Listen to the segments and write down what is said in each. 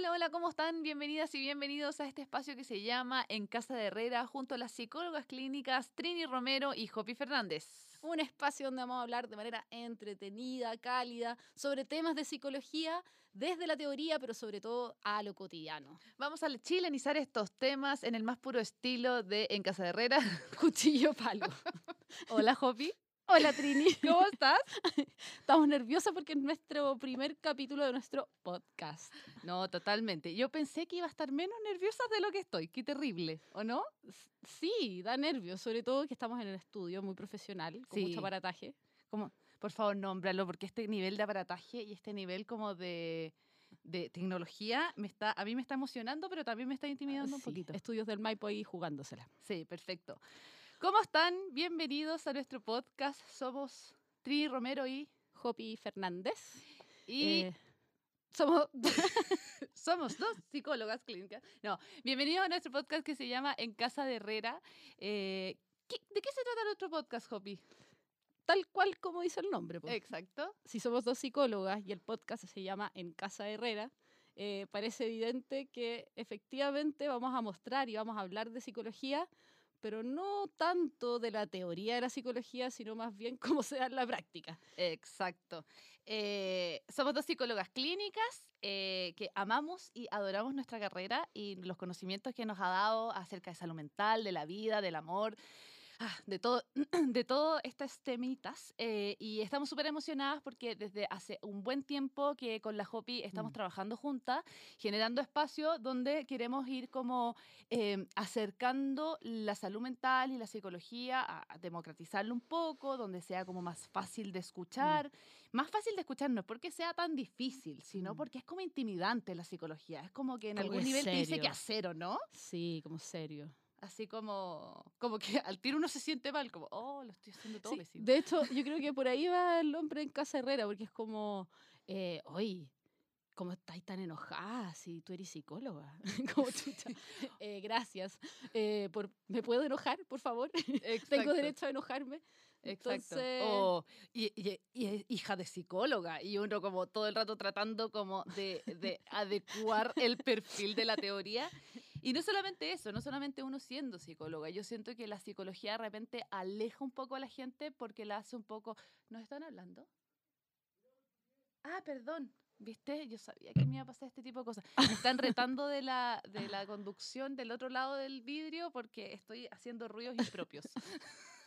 Hola, hola, ¿cómo están? Bienvenidas y bienvenidos a este espacio que se llama En Casa de Herrera junto a las psicólogas clínicas Trini Romero y Jopi Fernández. Un espacio donde vamos a hablar de manera entretenida, cálida, sobre temas de psicología, desde la teoría, pero sobre todo a lo cotidiano. Vamos a chilenizar estos temas en el más puro estilo de En Casa de Herrera. Cuchillo palo. Hola, Jopi. Hola Trini. ¿Cómo estás? Estamos nerviosas porque es nuestro primer capítulo de nuestro podcast. No, totalmente. Yo pensé que iba a estar menos nerviosa de lo que estoy. Qué terrible, ¿o no? Sí, da nervios, sobre todo que estamos en el estudio muy profesional, con mucho aparataje. Como, por favor, nómbralo, porque este nivel de aparataje y este nivel como de, de tecnología me está, a mí me está emocionando, pero también me está intimidando un poquito. Estudios del Maipo ahí jugándosela. Sí, perfecto. ¿Cómo están? Bienvenidos a nuestro podcast. Somos Tri Romero y Jopi Fernández. Y eh, somos, somos dos psicólogas clínicas. No, bienvenidos a nuestro podcast que se llama En Casa de Herrera. Eh, ¿De qué se trata nuestro podcast, Jopi? Tal cual como dice el nombre. Exacto. Si somos dos psicólogas y el podcast se llama En Casa de Herrera, eh, parece evidente que efectivamente vamos a mostrar y vamos a hablar de psicología pero no tanto de la teoría de la psicología, sino más bien cómo se da en la práctica. Exacto. Eh, somos dos psicólogas clínicas eh, que amamos y adoramos nuestra carrera y los conocimientos que nos ha dado acerca de salud mental, de la vida, del amor, Ah, de todo, de todo estas temitas. Eh, y estamos súper emocionadas porque desde hace un buen tiempo que con la Hopi estamos mm. trabajando juntas, generando espacio donde queremos ir como em, acercando la salud mental y la psicología, a, democratizarlo un poco, donde sea como más fácil de escuchar. Mm. Más fácil de escuchar no porque sea tan difícil, sino mm. porque es como intimidante la psicología. Es como que en algún nivel te dice que hacer o no. Sí, como serio así como, como que al tiro uno se siente mal, como, oh, lo estoy haciendo todo sí, De hecho, yo creo que por ahí va el hombre en casa Herrera, porque es como, eh, oye, ¿cómo estáis tan enojada si tú eres psicóloga? como eh, gracias. Eh, por, ¿Me puedo enojar, por favor? Tengo derecho a enojarme. Exacto. Oh, y, y, y, hija de psicóloga, y uno como todo el rato tratando como de, de adecuar el perfil de la teoría. Y no solamente eso, no solamente uno siendo psicóloga, yo siento que la psicología de repente aleja un poco a la gente porque la hace un poco... ¿Nos están hablando? Ah, perdón. ¿Viste? Yo sabía que me iba a pasar este tipo de cosas. Me están retando de la, de la conducción del otro lado del vidrio porque estoy haciendo ruidos impropios.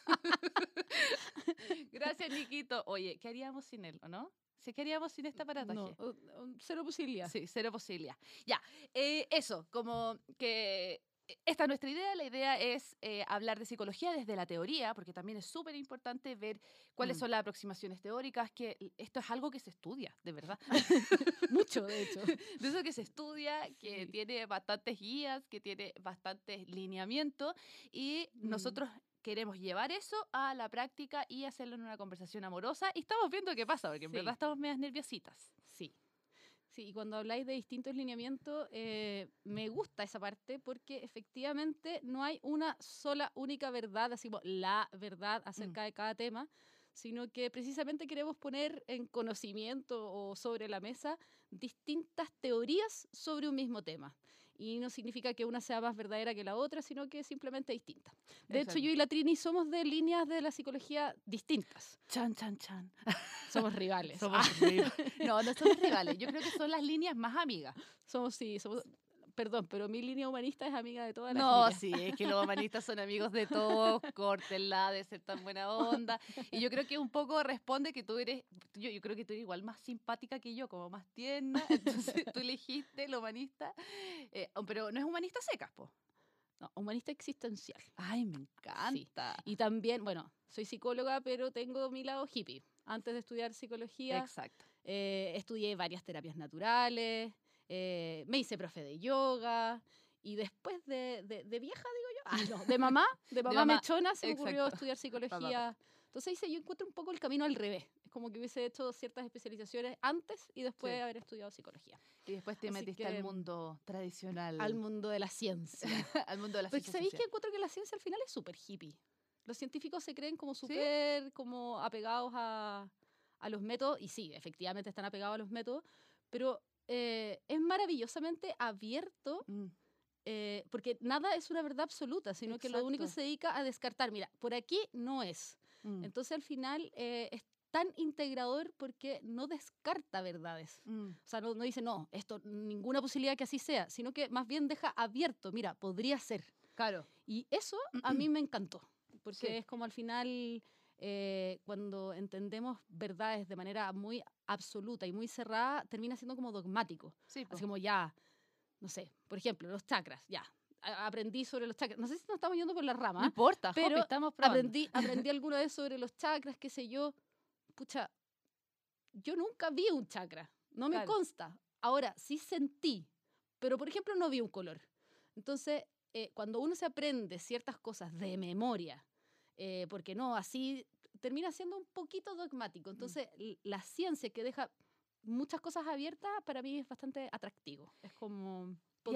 Gracias, Niquito. Oye, ¿qué haríamos sin él, o no? Si queríamos sin este aparataje. No, cero posibilidad. Sí, cero posibilidad. Ya, eh, eso, como que eh, esta es nuestra idea. La idea es eh, hablar de psicología desde la teoría, porque también es súper importante ver cuáles mm. son las aproximaciones teóricas, que esto es algo que se estudia, de verdad. Mucho, de hecho. De eso que se estudia, que tiene bastantes guías, que tiene bastantes lineamientos, y mm. nosotros queremos llevar eso a la práctica y hacerlo en una conversación amorosa. Y estamos viendo qué pasa, porque en verdad estamos medias nerviositas. Sí. Sí, y cuando habláis de distintos lineamientos, eh, me gusta esa parte porque efectivamente no hay una sola única verdad, así como la verdad acerca mm. de cada tema, sino que precisamente queremos poner en conocimiento o sobre la mesa distintas teorías sobre un mismo tema. Y no significa que una sea más verdadera que la otra, sino que es simplemente distinta. De hecho, yo y la Trini somos de líneas de la psicología distintas. Chan, chan, chan. Somos rivales. Somos rivales. No, no somos rivales. Yo creo que son las líneas más amigas. Somos, sí, somos perdón, pero mi línea humanista es amiga de todas las No, sí, es que los humanistas son amigos de todos, córtenla de ser tan buena onda. Y yo creo que un poco responde que tú eres, yo, yo creo que tú eres igual más simpática que yo, como más tierna, entonces tú elegiste el humanista, eh, pero no es humanista secas, po. No, humanista existencial. Ay, me encanta. Y también, bueno, soy psicóloga, pero tengo mi lado hippie. Antes de estudiar psicología, Exacto. Eh, estudié varias terapias naturales, eh, me hice profe de yoga y después de, de, vieja, digo yo, ah, no, de mamá, de mamá, mechona, se me ocurrió estudiar psicología. Entonces hice, yo encuentro un poco el camino al revés. Es como que hubiese hecho ciertas especializaciones antes y después de haber estudiado psicología. Y después te metiste al mundo tradicional. Al mundo de la ciencia. al mundo de la ciencia. Porque sabéis que encuentro que la ciencia al final es súper hippie. Los científicos se creen como súper como apegados a, a los métodos, y sí, efectivamente están apegados a los métodos, pero eh, es maravillosamente abierto Mm, eh, porque nada es una verdad absoluta, sino que lo único Exacto. se dedica a descartar. Mira, por aquí no es. mm, Entonces al final eh, es tan integrador porque no descarta verdades. mm, O sea, no, no dice, no, esto, ninguna posibilidad que así sea, sino que más bien deja abierto, mira, podría ser. Claro. Y eso a mí me encantó, porque Sí. es como al final, eh, cuando entendemos verdades de manera muy absoluta y muy cerrada, termina siendo como dogmático. Sí. Así como ya, no sé, por ejemplo, los chakras, ya. a- Aprendí sobre los chakras. No sé si nos estamos yendo por la no rama. importa, pero estamos probando. Aprendí, aprendí alguna vez sobre los chakras, qué sé yo. Pucha, yo nunca vi un chakra. No me Claro. consta. Ahora, sí sentí, pero por ejemplo no vi un color. Entonces, eh, cuando uno se aprende ciertas cosas de memoria, eh, porque no, así termina siendo un poquito dogmático. Entonces, l- la ciencia que deja muchas cosas abiertas, para mí es bastante atractivo. Es como... Y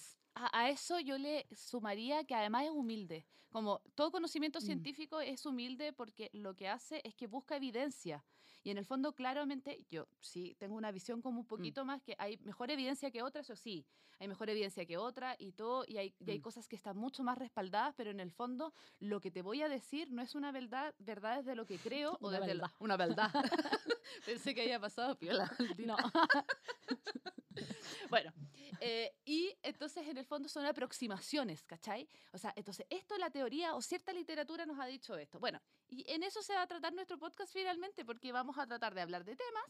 ser. A, a eso yo le sumaría que además es humilde. Como todo conocimiento Mm. científico es humilde porque lo que hace es que busca evidencia. Y en el fondo, claramente, yo sí tengo una visión como un poquito más que hay mejor evidencia que otra, eso sí, hay mejor evidencia que otra y todo, y hay, y hay Mm. cosas que están mucho más respaldadas, pero en el fondo lo que te voy a decir no es una verdad, verdad desde lo que creo o Una desde la- verdad. una verdad. Pensé que había pasado piola. No. Bueno, eh, y entonces en el fondo son aproximaciones, ¿cachai? O sea, entonces esto la teoría o cierta literatura nos ha dicho esto. Bueno, y en eso se va a tratar nuestro podcast finalmente, porque vamos a tratar de hablar de temas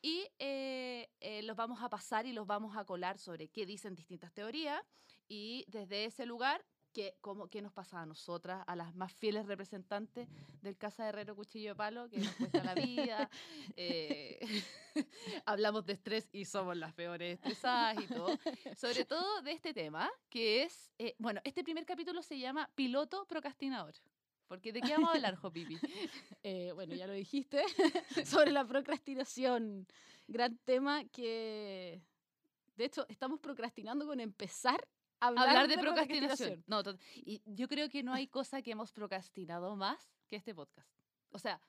y eh, eh, los vamos a pasar y los vamos a colar sobre qué dicen distintas teorías y desde ese lugar... ¿Qué, cómo, ¿Qué nos pasa a nosotras, a las más fieles representantes del Casa de Herrero Cuchillo de Palo, que nos cuesta la vida? eh, hablamos de estrés y somos las peores estresadas y todo. Sobre todo de este tema, que es, eh, bueno, este primer capítulo se llama Piloto Procrastinador. Porque ¿de qué vamos a hablar, Jopipi? Eh, bueno, ya lo dijiste, sobre la procrastinación. Gran tema que, de hecho, estamos procrastinando con empezar hablar, Hablar de procrastinación. No, to- y yo creo que no hay cosa que hemos procrastinado más que este podcast. O sea,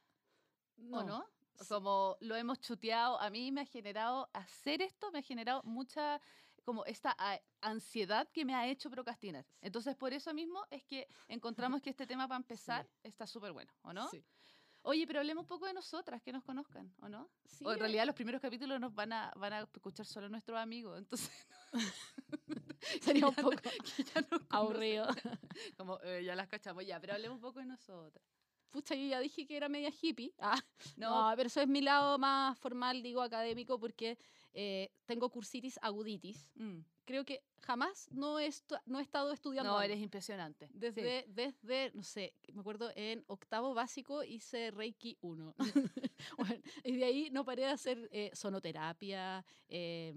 ¿o no? Sí. Como lo hemos chuteado, a mí me ha generado, hacer esto me ha generado mucha, como esta ansiedad que me ha hecho procrastinar. Entonces, por eso mismo es que encontramos que este tema para empezar está súper bueno, ¿o no? Sí. Oye, pero hablemos un poco de nosotras, que nos conozcan, ¿o no? Sí, o en realidad los primeros capítulos nos van a, van a escuchar solo nuestros amigos, entonces sería un no- poco aburrido. Como eh, ya las cachamos ya, pero hablemos un poco de nosotras. Pucha, yo ya dije que era media hippie. Ah, No, no, pero eso es mi lado más formal, digo, académico, porque eh, tengo cursitis aguditis. mm, Creo que jamás no he, no he estado estudiando. no, algo. eres impresionante. sí. Desde, desde, no sé, me acuerdo en octavo básico hice Reiki 1. Bueno, y de ahí no paré de hacer eh, sonoterapia, eh,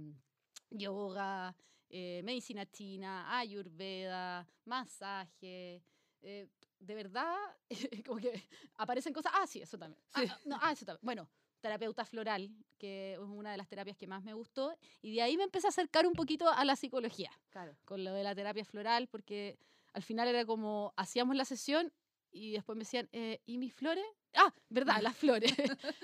yoga, eh, medicina china, ayurveda, masaje. eh, de verdad, como que aparecen cosas. Ah, sí, eso también. Ah, Sí. ah, no, ah, eso también. Bueno, terapeuta floral, que es una de las terapias que más me gustó. Y de ahí me empecé a acercar un poquito a la psicología Claro. con lo de la terapia floral, porque al final era como, hacíamos la sesión y después me decían, eh, ¿y mis flores? Ah, verdad, las flores.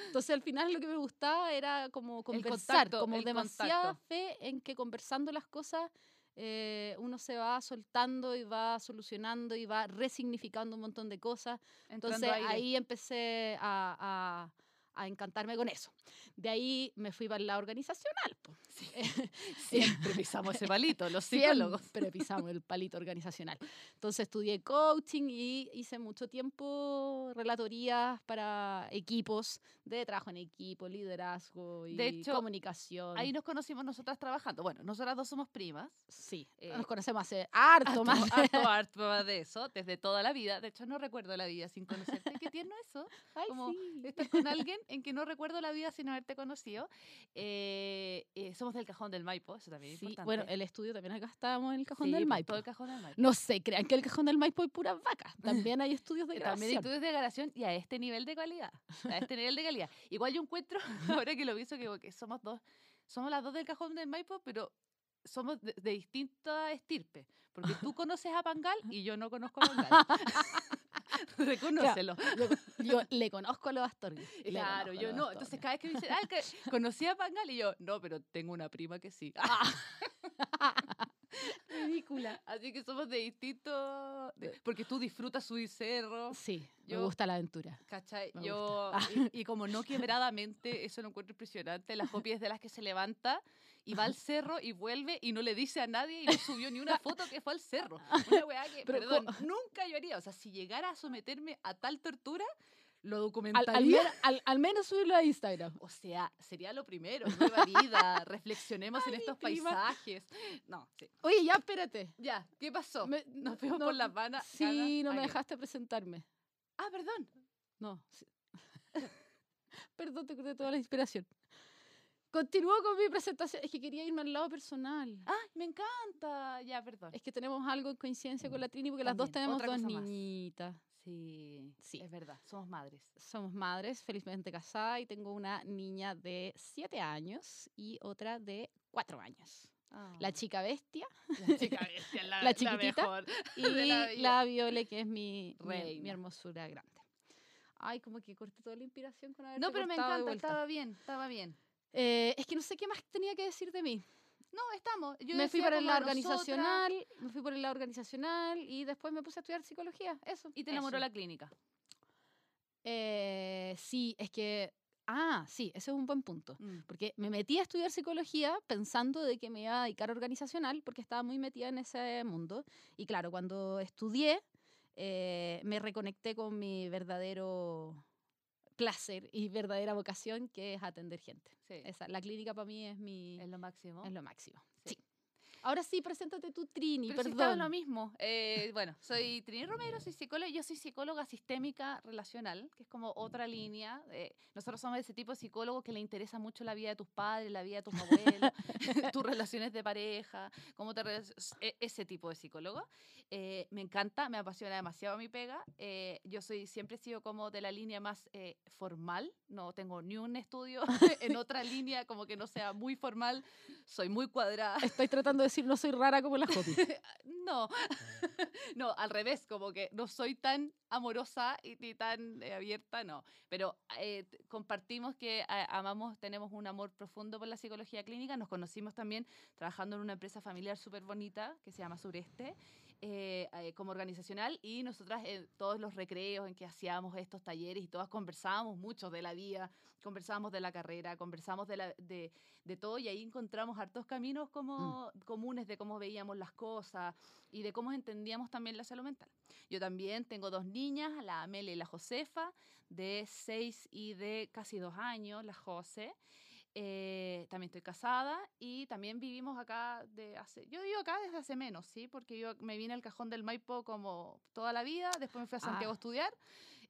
Entonces al final lo que me gustaba era como conversar, contacto, como demasiada contacto. fe en que conversando las cosas eh, uno se va soltando y va solucionando y va resignificando un montón de cosas. Entonces ahí empecé a, a- a encantarme con eso. De ahí me fui para la organizacional. po. Siempre pisamos ese palito, los psicólogos. Siempre pisamos el palito organizacional. Entonces estudié coaching y hice mucho tiempo relatorías para equipos de trabajo en equipo, liderazgo y De hecho, comunicación. Ahí nos conocimos nosotras trabajando. Bueno, nosotras dos somos primas. sí, eh, nos conocemos hace harto Harto, más. harto, harto más de eso, desde toda la vida. De hecho, no recuerdo la vida sin conocerte. Qué tierno eso. Ay, como sí. Estar con alguien en que no recuerdo la vida sin haberte conocido. Eh, eh, somos del cajón del Maipo, eso también es Sí, importante. bueno, el estudio también acá estábamos en el cajón Sí, del pues, Maipo. Todo el cajón del Maipo. No sé, crean que el cajón del Maipo hay puras vacas. También hay estudios de grabación. También estudios de grabación y a este nivel de calidad. A este nivel de calidad. Igual yo encuentro, ahora que lo pienso, que, que somos dos, somos las dos del cajón del Maipo, pero somos de, de distinta estirpe. Porque tú conoces a Pangal y yo no conozco a Pangal. Reconócelo. Yo, yo le conozco a los Astorga. Claro, yo no. Astorga. Entonces cada vez que me dicen, ah, que conocí a Pangal y yo, no, pero tengo una prima que sí. Ridícula. Así que somos de distintos, porque tú disfrutas subir cerro, Sí, me Yo- gusta la aventura. ¿cachai? Me Yo, y, y como no quebradamente, eso lo encuentro impresionante, la Jopi es de las que se levanta y va al cerro y vuelve y no le dice a nadie y no subió ni una foto que fue al cerro. Una weá que, Pero perdón, co- nunca yo haría. O sea, si llegara a someterme a tal tortura, lo Al, documentaría. al, men- al- al menos subirlo a Instagram. O sea, sería lo primero, nueva vida, reflexionemos en Ay, estos prima. paisajes. No, sí. Oye, ya, espérate. Ya, ¿qué pasó? Me- Nos fuimos no, por las vanas. Sí, no me dejaste presentarme. Ah, perdón. No. sí. Perdón, te corté toda la inspiración. Continúo con mi presentación. Es que quería irme al lado personal. Ah, me encanta. Ya, perdón. Es que tenemos algo en coincidencia con la Trini porque las dos También, tenemos dos más. niñitas. Sí, Sí. es verdad, somos madres. Somos madres, felizmente casada, y tengo una niña de 7 años y otra de 4 años. La chica bestia la chica bestia, la, la chiquitita, mejor. y la la. Viole, que es mi, mi, mi hermosura grande. Ay, como que corté toda la inspiración con haber No, pero me encanta, estaba bien, estaba bien. Eh, es que no sé qué más tenía que decir de mí. No, estamos. Yo me fui por el lado nosotras, organizacional, me fui por el lado organizacional y después me puse a estudiar psicología. Eso. Y te enamoró eso. la clínica. Eh, sí, es que. Ah, sí, ese es un buen punto. Mm. Porque me metí a estudiar psicología pensando de que me iba a dedicar a organizacional porque estaba muy metida en ese mundo. Y claro, cuando estudié, eh, me reconecté con mi verdadero placer y verdadera vocación, que es atender gente. Sí, Esa, la clínica para mí es mi es lo máximo. es lo máximo. Ahora sí, preséntate tú, Trini, Pero si perdón. lo mismo. Eh, bueno, soy Trini Romero, soy psicóloga. Yo soy psicóloga sistémica relacional, que es como otra línea. eh, nosotros somos ese tipo de psicólogos que le interesa mucho la vida de tus padres, la vida de tus abuelos, tus relaciones de pareja, cómo te e- ese tipo de psicólogo. Eh, me encanta, me apasiona demasiado mi pega. Eh, yo soy siempre he sido como de la línea más formal. No tengo ni un estudio en otra línea como que no sea muy formal. Soy muy cuadrada. Estoy tratando de decir no soy rara como la Jopi. No, no, al revés, como que no soy tan amorosa y ni tan eh, abierta, no. Pero eh, compartimos que a- amamos, tenemos un amor profundo por la psicología clínica. Nos conocimos también trabajando en una empresa familiar súper bonita que se llama Sureste. Eh, eh, como organizacional y nosotras en todos los recreos en que hacíamos estos talleres y todas conversábamos mucho de la vida, conversábamos de la carrera, conversábamos de, la, de, de todo y ahí encontramos hartos caminos como comunes de cómo veíamos las cosas y de cómo entendíamos también la salud mental. Yo también tengo dos niñas, la Amelia y la Josefa, de seis y de casi dos años, la Jose. Eh, también estoy casada y también vivimos acá de hace... Yo vivo acá desde hace menos, ¿sí? Porque yo me vine al cajón del Maipo como toda la vida, después me fui a Santiago Ah, a estudiar.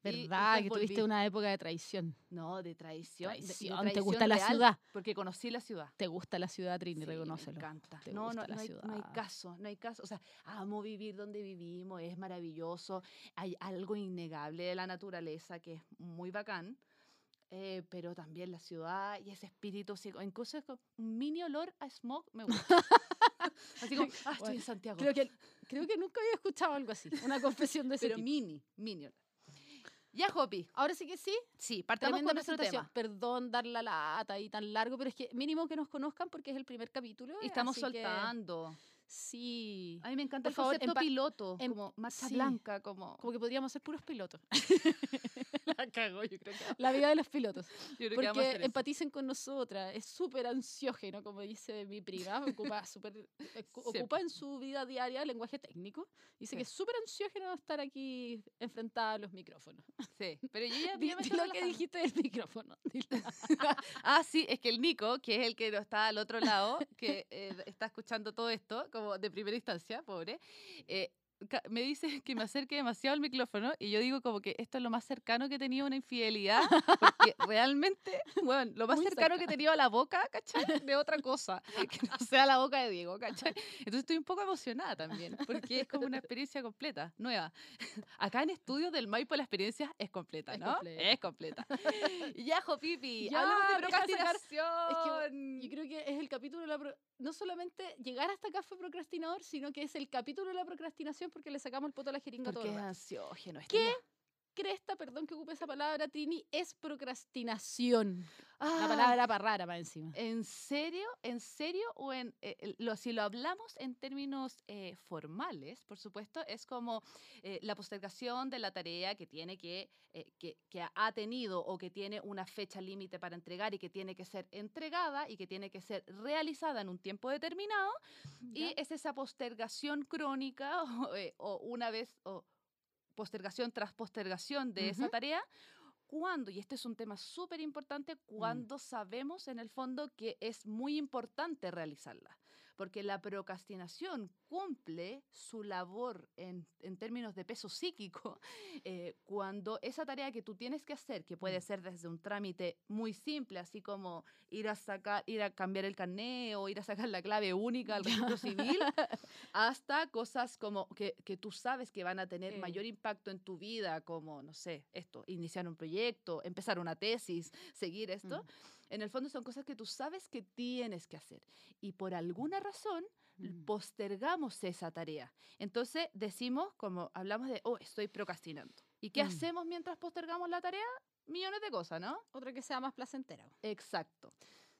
y ¿Verdad? después Que tuviste volví. una época de traición. No, de traición. de- de Traición, ¿te gusta la real, ciudad? Porque conocí la ciudad. ¿Te gusta la ciudad, Trini? Sí, Reconócelo. Me encanta. Te No, no, gusta la no, hay, no hay ciudad. caso, no hay caso. O sea, amo vivir donde vivimos, es maravilloso. Hay algo innegable de la naturaleza que es muy bacán. Eh, pero también la ciudad y ese espíritu, psico- incluso un mini olor a smog me gusta. Así como, ah, estoy en Santiago. Creo que, creo que nunca había escuchado algo así. Una confesión de ese pero tipo. mini, mini olor. Ya, Hopi. Ahora sí que sí. Sí, partamos Tremenda con nuestro presentación. tema. Perdón dar la lata y tan largo, pero es que mínimo que nos conozcan porque es el primer capítulo. Y estamos que soltando. Sí. A mí me encanta Por el favor, concepto piloto, em- como sí. blanca, como... Como que podríamos ser puros pilotos. la cago, yo creo que, La vida de los pilotos. yo creo que vamos a Porque eso. empaticen con nosotras. Es súper ansiógeno, como dice mi prima. Ocupa, súper- eh, ocupa en su vida diaria lenguaje técnico. Dice Sí. que es súper ansiógeno estar aquí enfrentada a los micrófonos. Sí, pero yo ya Di, yo me di estoy lo que dijiste del micrófono. Ah, sí, es que el Nico, que es el que está al otro lado, que eh, está escuchando todo esto, como de primera instancia, pobre, eh, me dice que me acerque demasiado al micrófono y yo digo como que esto es lo más cercano que he tenido a una infidelidad, porque realmente, bueno, lo más Muy cercano que he tenido a la boca, ¿cachai? De otra cosa, que no sea la boca de Diego, ¿cachai? Entonces estoy un poco emocionada también, porque es como una experiencia completa, nueva. Acá en estudios del Maipo la experiencia es completa, Es ¿no? completa. Es completa. ya, Jopipi, Ya, hablemos de procrastinación. Yo creo que es el capítulo de la... pro- No solamente llegar hasta acá fue procrastinador, sino que es el capítulo de la procrastinación porque le sacamos el poto a la jeringa todo Porque es ansiógeno. ¿Qué? Cresta, perdón que ocupe esa palabra, Trini, es procrastinación. La Ah, palabra para rara más encima. ¿En serio? ¿En serio? O en, eh, lo, si lo hablamos en términos eh, formales, por supuesto, es como eh, la postergación de la tarea que tiene que, eh, que, que ha tenido o que tiene una fecha límite para entregar y que tiene que ser entregada y que tiene que ser realizada en un tiempo determinado. ¿ya? Y es esa postergación crónica o, eh, o una vez, o postergación tras postergación de esa tarea, cuando, y este es un tema súper importante, cuando sabemos en el fondo que es muy importante realizarla. Porque la procrastinación cumple su labor en, en términos de peso psíquico eh, cuando esa tarea que tú tienes que hacer, que puede Mm. ser desde un trámite muy simple, así como ir a sacar, ir a cambiar el carné o ir a sacar la clave única al registro civil, hasta cosas como que, que tú sabes que van a tener Eh. mayor impacto en tu vida, como, no sé, esto, iniciar un proyecto, empezar una tesis, seguir esto. Mm. En el fondo son cosas que tú sabes que tienes que hacer. Y por alguna razón Mm. postergamos esa tarea. Entonces decimos, como hablamos de, oh, estoy procrastinando. ¿Y qué Mm. hacemos mientras postergamos la tarea? Millones de cosas, ¿no? Otra que sea más placentera. Exacto.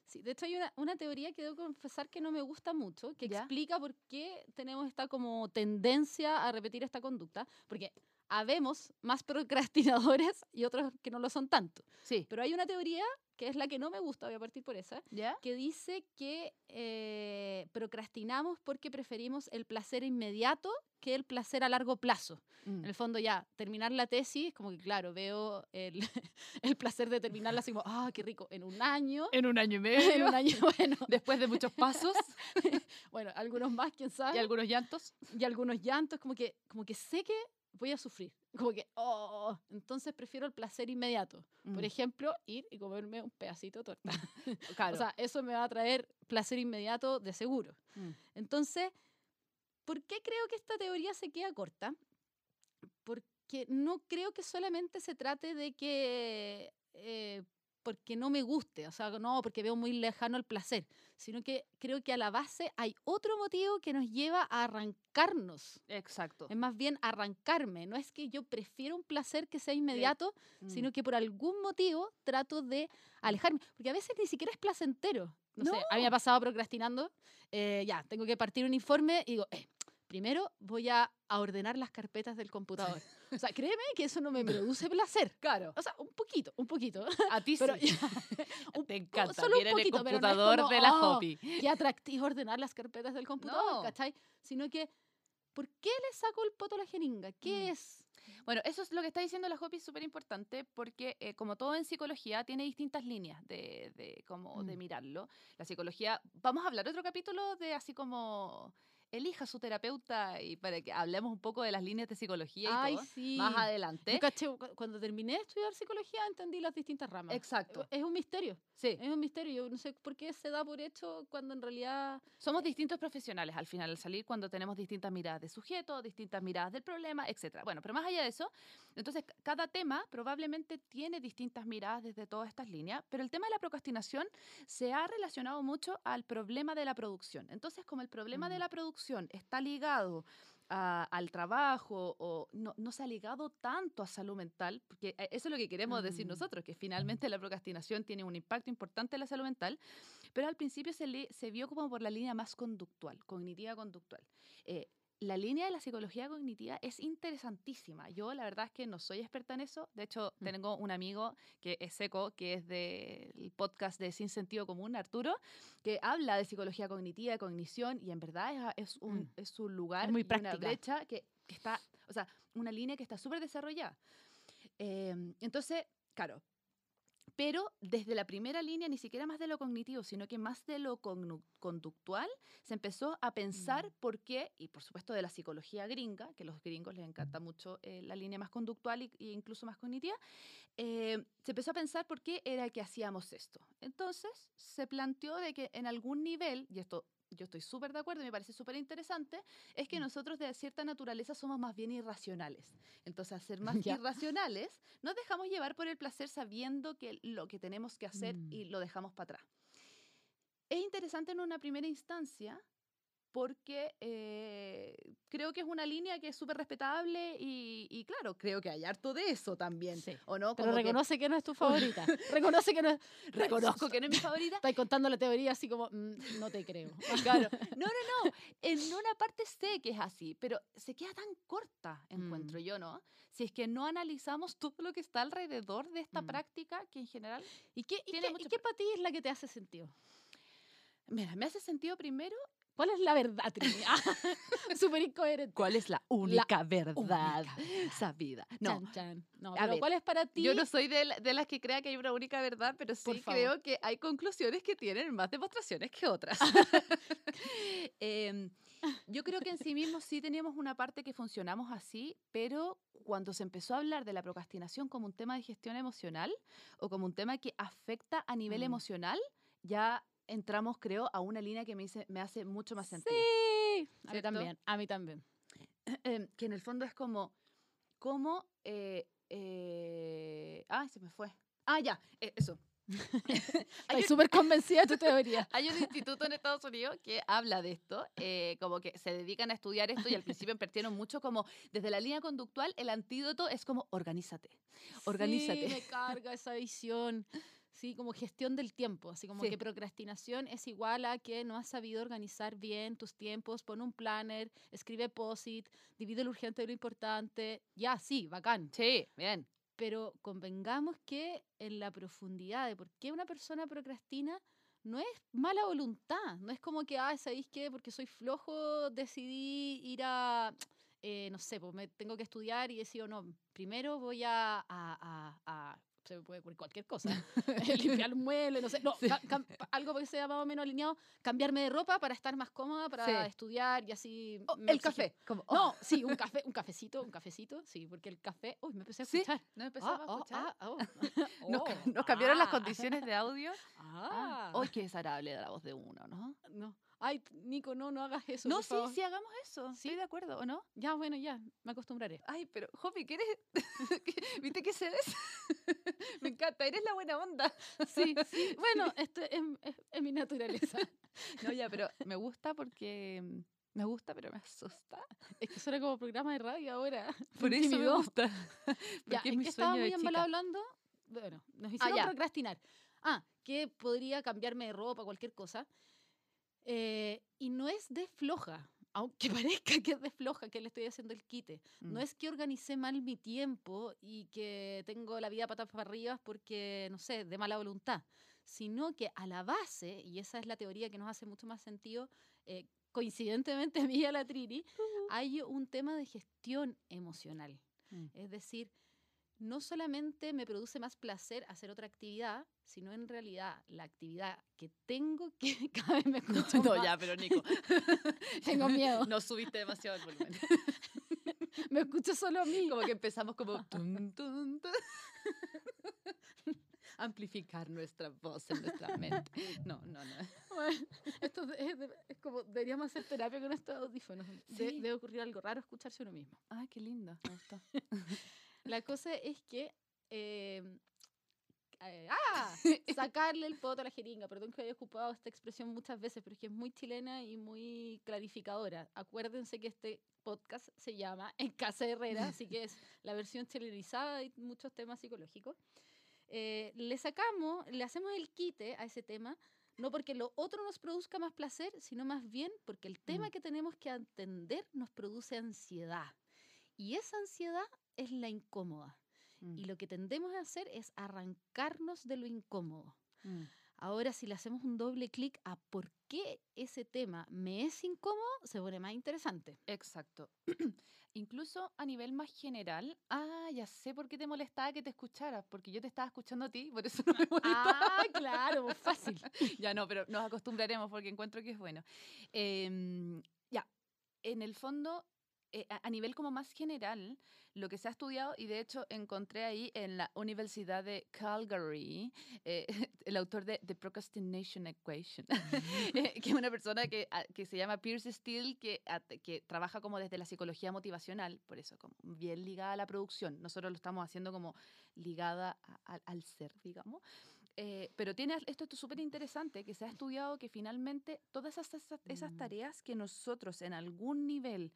Sí, de hecho hay una, una teoría que debo confesar que no me gusta mucho, que ¿Ya? explica por qué tenemos esta como tendencia a repetir esta conducta, porque habemos más procrastinadores y otros que no lo son tanto. Sí. Pero hay una teoría que es la que no me gusta, voy a partir por esa, ¿Ya? que dice que eh, procrastinamos porque preferimos el placer inmediato que el placer a largo plazo. Mm. En el fondo ya, terminar la tesis, como que claro, veo el, el placer de terminarla así como, ah, qué rico, en un año, En un año y en un año, bueno, después de muchos pasos bueno, algunos más, quién sabe, y algunos llantos. y algunos llantos, como que, como que sé que voy a sufrir, como que, oh, entonces prefiero el placer inmediato. Por Mm, ejemplo, ir y comerme un pedacito de torta. claro. O sea, eso me va a traer placer inmediato de seguro. Mm. Entonces, ¿por qué creo que esta teoría se queda corta? Porque no creo que solamente se trate de que eh, porque no me guste, o sea, no, porque veo muy lejano el placer, sino que creo que a la base hay otro motivo que nos lleva a arrancarnos. Exacto. Es más bien arrancarme. No es que yo prefiero un placer que sea inmediato, Mm. sino que por algún motivo trato de alejarme. Porque a veces ni siquiera es placentero. No, sé, a mí me ha pasado procrastinando. eh, ya, tengo que partir un informe y digo, eh, primero voy a, a ordenar las carpetas del computador. O sea, créeme que eso no me produce placer. Claro. O sea, un poquito, un poquito. A ti Pero sí. un Te encanta. solo un Viene en el poquito, pero no es computador como, de la "Oh, Hopi. Qué atractivo ordenar las carpetas del computador, No. ¿cachai? Sino que, ¿por qué le saco el poto a la jeringa? ¿Qué Mm. es? Bueno, eso es lo que está diciendo la Hopi, súper importante porque, eh, como todo en psicología, tiene distintas líneas de, de, como de Mm. mirarlo. La psicología, vamos a hablar otro capítulo de así como elija su terapeuta y para que hablemos un poco de las líneas de psicología y Ay, todo. sí. Más Yo adelante. caché, cu- cuando terminé de estudiar psicología entendí las distintas ramas. Exacto. Es un misterio, Sí. es un misterio. Yo no sé por qué se da por hecho cuando en realidad... Somos distintos profesionales al final, al salir, cuando tenemos distintas miradas de sujeto, distintas miradas del problema, etc. Bueno, pero más allá de eso, entonces cada tema probablemente tiene distintas miradas desde todas estas líneas, pero el tema de la procrastinación se ha relacionado mucho al problema de la producción. Entonces, como el problema de Mm. la producción está ligado a- al trabajo o no, no se ha ligado tanto a salud mental, porque eh, eso es lo que queremos decir Mm. nosotros, que finalmente la procrastinación tiene un impacto importante en la salud mental, pero al principio se, le- se vio como por la línea más conductual, cognitiva conductual. Eh, la línea de la psicología cognitiva es interesantísima. Yo la verdad es que no soy experta en eso. De hecho, Mm. tengo un amigo que es seco, que es del podcast de Sin Sentido Común, Arturo, que habla de psicología cognitiva, de cognición, y en verdad es, es un, Mm. es un lugar muy y una práctica. brecha que, que está, o sea, una línea que está súper desarrollada. Em, entonces, claro, pero desde la primera línea, ni siquiera más de lo cognitivo, sino que más de lo conductual, se empezó a pensar Mm. por qué, y por supuesto de la psicología gringa, que a los gringos les encanta mucho eh, la línea más conductual e incluso más cognitiva, eh, se empezó a pensar por qué era que hacíamos esto. Entonces se planteó de que en algún nivel, y esto yo estoy súper de acuerdo y me parece súper interesante, es que Mm. nosotros de cierta naturaleza somos más bien irracionales. Entonces, al ser más Ya. irracionales, nos dejamos llevar por el placer sabiendo que lo que tenemos que hacer Mm. y lo dejamos para atrás. Es interesante en una primera instancia porque eh, creo que es una línea que es súper respetable y, y claro, creo que hay harto de eso también, Sí. ¿o no? Pero Como que reconoce que no es tu favorita. reconoce que no es. reconozco que no es mi favorita. Estás contando la teoría así como, "Mm, no te creo. Claro. No, no, no. En una parte sé que es así, pero se queda tan corta, encuentro Mm. yo, ¿no? Si es que no analizamos todo lo que está alrededor de esta Mm. práctica, que en general, ¿Y qué, y Tiene qué, mucho y qué para ti es la que te hace sentido? mira, me hace sentido primero ¿Cuál es la verdad, Trini? Súper incoherente. cuál es la única verdad sabida. No, Chan, chan. No, A pero ver, ¿cuál es para ti? yo no soy de, la- de las que crea que hay una única verdad, pero sí creo que hay conclusiones que tienen más demostraciones que otras. Em, yo creo que en sí mismos sí teníamos una parte que funcionamos así, pero cuando se empezó a hablar de la procrastinación como un tema de gestión emocional o como un tema que afecta a nivel Mm. emocional, ya entramos, creo, a una línea que me, dice- me hace mucho más sentido. Sí, a mí ¿Cierto? también, a mí también. Em, que en el fondo es como, cómo, eh, eh, ay, se me fue. Ah, ya, eh, eso. Estoy súper convencida de tu teoría. Hay un instituto en Estados Unidos que habla de esto, eh, como que se dedican a estudiar esto y al principio invirtieron mucho como desde la línea conductual el antídoto es como organízate. Organízate. Sí, me carga esa visión. Sí, como gestión del tiempo, así como Sí. que procrastinación es igual a que no has sabido organizar bien tus tiempos, pon un planner, escribe POSIT, divide lo urgente de lo importante, ya, sí, bacán. Sí, bien. Pero convengamos que en la profundidad de por qué una persona procrastina no es mala voluntad, no es como que, ah, ¿sabéis qué? Porque soy flojo, decidí ir a, eh, no sé, pues me tengo que estudiar y decido, no, primero voy a, a, a- a- se me puede ocurrir cualquier cosa, limpiar un mueble, no sé, no, Sí. algo que sea más o menos alineado, cambiarme de ropa para estar más cómoda, para Sí. estudiar y así... Oh, me el café. Como, oh, No, sí, un café, un cafecito, un cafecito, sí, porque el café, uy, me empecé a Sí, escuchar. ¿no empezamos Ah, a oh, escuchar? ah, oh. Nos, Oh, nos cambiaron las ah, condiciones de audio. Ah, Ay, qué desagradable la voz de uno, ¿no? no. Ay, Nico, no, no hagas eso. No, por sí, favor. sí, hagamos eso. ¿Sí? Estoy de acuerdo, ¿o no? Ya, bueno, ya, me acostumbraré. Ay, pero, Jopi, ¿quieres? ¿Viste que se des? Me encanta, eres la buena onda. Sí, sí. Bueno, esto es, es- es mi naturaleza. No, ya, pero me gusta porque me gusta, pero me asusta. Es que suena como programa de radio ahora. Por eso me gusta. Ya, Porque es ¿en mi qué estaba muy embalado hablando? Bueno, nos hicieron ya. procrastinar. Ah, que podría cambiarme de ropa, cualquier cosa. Eh, y no es de floja, aunque parezca que es de floja que le estoy haciendo el quite. No Mm. es que organicé mal mi tiempo y que tengo la vida patas para arriba porque, no sé, de mala voluntad, sino que a la base, y esa es la teoría que nos hace mucho más sentido, eh, coincidentemente a mí y a la Trini, hay un tema de gestión emocional. Mm. Es decir, no solamente me produce más placer hacer otra actividad, sino en realidad la actividad que tengo que cada vez me escucho No, más. ya, pero Nico. Tengo miedo. No subiste demasiado el volumen. Me escucho solo a mí. Como que empezamos como... Amplificar nuestra voz en nuestra mente. No, no, no. Bueno, esto es, de- es como deberíamos hacer terapia con estos audífonos. De- debe ocurrir algo raro escucharse uno mismo. Ay, qué lindo. Me gustó. La cosa es que eh, eh, ¡ah! sacarle el poto a la jeringa. Perdón que haya ocupado esta expresión muchas veces, pero es que es muy chilena y muy clarificadora. Acuérdense que este podcast se llama En Casa Herrera, así que es la versión chilenizada de muchos temas psicológicos. Eh, le sacamos, le hacemos el quite a ese tema, no porque lo otro nos produzca más placer, sino más bien porque el tema Mm. que tenemos que atender nos produce ansiedad. Y esa ansiedad es la incómoda. Mm, Y lo que tendemos a hacer es arrancarnos de lo incómodo. mm. Ahora, si le hacemos un doble clic a por qué ese tema me es incómodo, se pone más interesante. Exacto. Incluso a nivel más general, ah, ya sé por qué te molestaba que te escucharas, porque yo te estaba escuchando a ti, por eso no me molestaba. Ah, claro, pues fácil. Ya no, pero nos acostumbraremos porque encuentro que es bueno. Em, ya, en el fondo, eh, a, nivel como más general, lo que se ha estudiado, y de hecho encontré ahí en la Universidad de Calgary, eh, el autor de The Procrastination Equation, que es una persona que, a- que se llama Pierce Steele, que, que trabaja como desde la psicología motivacional, por eso, como bien ligada a la producción. Nosotros lo estamos haciendo como ligada a- al- ser, digamos. Eh, pero tiene esto es súper interesante, que se ha estudiado que finalmente todas esas, esas, esas Mm. tareas que nosotros en algún nivel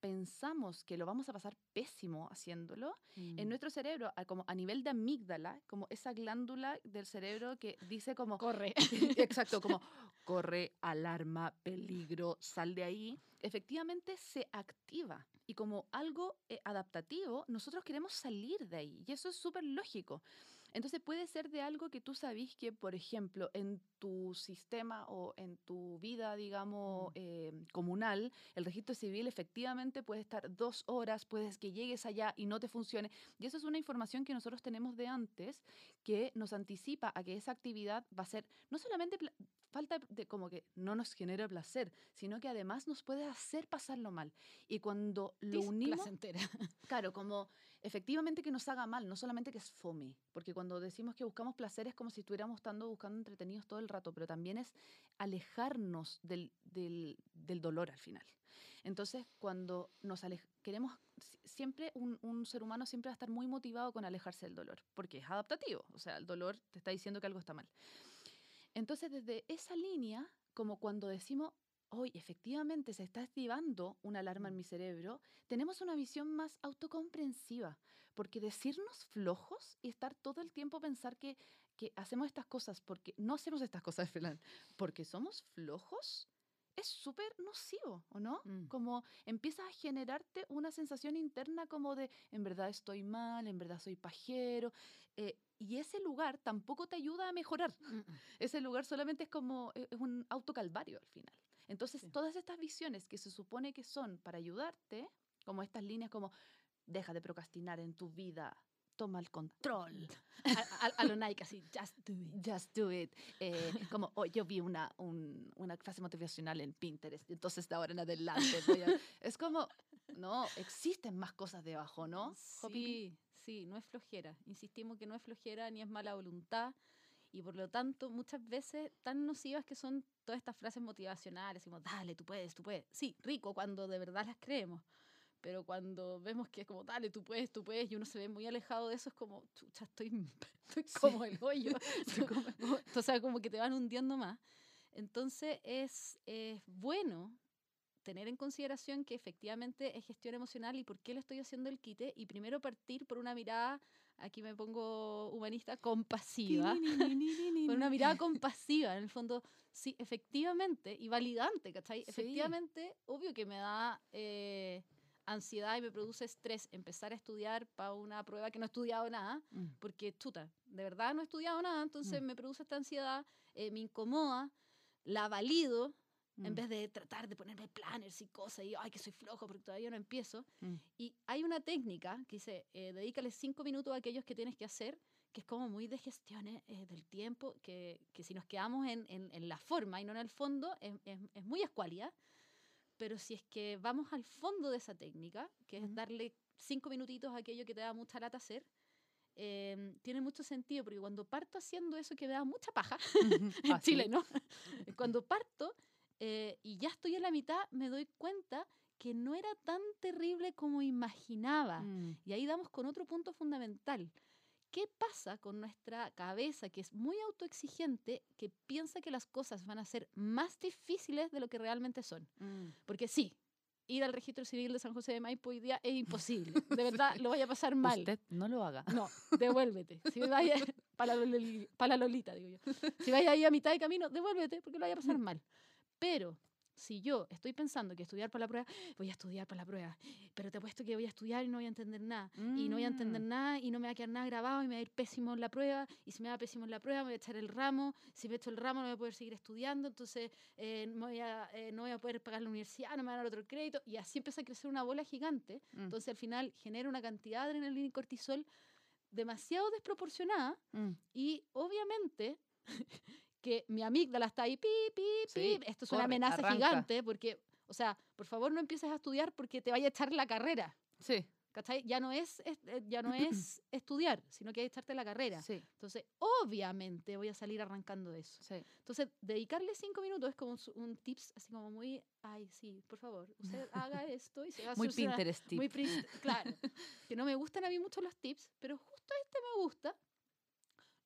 pensamos que lo vamos a pasar pésimo haciéndolo, en Mm. nuestro cerebro, a- como a nivel de amígdala, como esa glándula del cerebro que dice como, Corre. exacto, como corre, alarma, peligro, sal de ahí, efectivamente se activa. Y como algo eh, adaptativo, nosotros queremos salir de ahí. Y eso es súper lógico. Entonces puede ser de algo que tú sabís que, por ejemplo, en tu sistema o en tu vida, digamos, eh, comunal, el registro civil efectivamente puede estar dos horas, puedes que llegues allá y no te funcione. Y eso es una información que nosotros tenemos de antes que nos anticipa a que esa actividad va a ser no solamente falta de como que no nos genera placer, sino que además nos puede hacer pasarlo mal. Y cuando lo unimos, Placentera. claro, como efectivamente que nos haga mal, no solamente que es fome, porque cuando decimos que buscamos placer es como si estuviéramos buscando entretenidos todo el rato, pero también es alejarnos del, del, dolor al final. Entonces, cuando nos queremos, si- siempre un, un ser humano siempre va a estar muy motivado con alejarse del dolor, porque es adaptativo, o sea, el dolor te está diciendo que algo está mal. Entonces, desde esa línea, como cuando decimos, hoy efectivamente se está activando una alarma en mi cerebro, tenemos una visión más autocomprensiva, porque decirnos flojos y estar todo el tiempo pensar que, que hacemos estas cosas porque no hacemos estas cosas, Felan, porque somos flojos, es súper nocivo, ¿o no? Mm. Como empiezas a generarte una sensación interna como de, en verdad estoy mal, en verdad soy pajero, eh, y ese lugar tampoco te ayuda a mejorar. Mm, Ese lugar solamente es como, e- es un autocalvario al final. Entonces, Sí. todas estas visiones que se supone que son para ayudarte, como estas líneas como, deja de procrastinar en tu vida, toma el control, A, a- a lo Nike, así, just do it. just do it. Eh, como, oh, yo vi una, un- una frase motivacional en Pinterest, entonces de ahora en adelante voy a... Es como, no, existen más cosas debajo, ¿no? Sí, sí, no es flojera. Insistimos que no es flojera ni es mala voluntad. Y por lo tanto, muchas veces tan nocivas que son todas estas frases motivacionales, como, dale, tú puedes, tú puedes. Sí, rico cuando de verdad las creemos. Pero cuando vemos que es como, dale, tú puedes, tú puedes, y uno se ve muy alejado de eso, es como, chucha, estoy, estoy Sí. como el hoyo. O sea, como que te van hundiendo más. Entonces, es, es bueno tener en consideración que efectivamente es gestión emocional y por qué le estoy haciendo el quite y primero partir por una mirada, aquí me pongo humanista, compasiva, por una mirada compasiva, en el fondo, sí, efectivamente, y validante, ¿cachai? Sí. Efectivamente, obvio que me da eh, ansiedad y me produce estrés empezar a estudiar para una prueba que no he estudiado nada, Mm. porque chuta, de verdad no he estudiado nada, entonces Mm. me produce esta ansiedad, eh, me incomoda, la valido, en Mm. vez de tratar de ponerme planners y cosas y, ay, que soy flojo porque todavía no empiezo. Mm. Y hay una técnica que dice, eh, dedícale cinco minutos a aquellos que tienes que hacer, que es como muy de gestión eh, del tiempo, que, que si nos quedamos en, en- en la forma y no en el fondo, es, es- es muy escuálida. Pero si es que vamos al fondo de esa técnica, que es Ujú. darle cinco minutitos a aquello que te da mucha lata hacer, eh, tiene mucho sentido, porque cuando parto haciendo eso que me da mucha paja, en Así. Chile, ¿no? Cuando parto eh, y ya estoy en la mitad, me doy cuenta que no era tan terrible como imaginaba. Mm. Y ahí damos con otro punto fundamental. ¿Qué pasa con nuestra cabeza que es muy autoexigente, que piensa que las cosas van a ser más difíciles de lo que realmente son? Mm. Porque sí, ir al registro civil de San José de Maipo hoy día es imposible. De verdad, lo vaya a pasar mal. Usted no lo haga. No, devuélvete. Si vaya para la, Lolita, digo yo. Si vaya ahí a mitad de camino, devuélvete porque lo vaya a pasar mal. Pero si yo estoy pensando que estudiar para la prueba, voy a estudiar para la prueba, pero te apuesto que voy a estudiar y no voy a entender nada. Y no voy a entender Mm. nada y no me va a quedar nada grabado y me va a ir pésimo en la prueba. Y si me va pésimo en la prueba, me voy a echar el ramo. Si me echo el ramo, no voy a poder seguir estudiando. Entonces eh, no, voy a, eh, no voy a poder pagar la universidad, no me van a dar otro crédito. Y así empieza a crecer una bola gigante. Mm. Entonces al final genera una cantidad de adrenalina y cortisol demasiado desproporcionada Mm. y obviamente que mi amígdala está ahí, pi, pi, Sí, pi. Esto es una corre, amenaza arranca. gigante porque, o sea, por favor no empieces a estudiar porque te vaya a echar la carrera. Sí, ¿Cachai? Ya no es, eh, ya no es estudiar, sino que hay que echarte la carrera. sí, Entonces, obviamente voy a salir arrancando de eso. sí. Entonces, dedicarle cinco minutos es como un, un tips así como muy, ay, sí, por favor, usted haga esto y se va a Muy solucionar". Pinterest. Muy Prince- claro. que no me gustan a mí mucho los tips, pero justo este me gusta.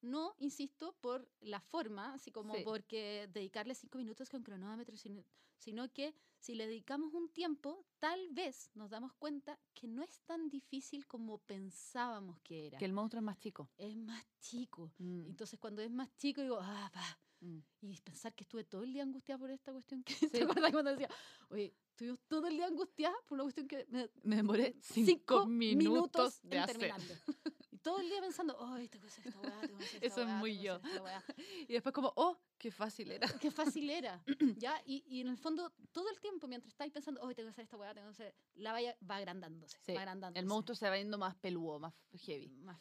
No, insisto, por la forma, así como Sí. porque dedicarle cinco minutos con cronómetro, sino, sino que si le dedicamos un tiempo, tal vez nos damos cuenta que no es tan difícil como pensábamos que era. Que el monstruo es más chico. Es más chico. Mm, Entonces cuando es más chico digo, ah, va. mm. Y pensar que estuve todo el día angustiada por esta cuestión que... Sí. ¿Te acuerdas cuando decía, oye, estuvimos todo el día angustiada por una cuestión que me Me demoré cinco cinco minutos de en hacer. todo el día pensando, tengo que hacer esta weá, tengo que hacer esta Eso es muy yo. esta weá". Y después como, oh, qué fácil era. Qué fácil era, ¿ya? Y, y en el fondo, todo el tiempo, mientras estáis pensando, ay, tengo que hacer esta weá, tengo que hacer... La valla va agrandándose, Sí, va agrandándose. El monstruo se va yendo más peludo, más heavy. Más-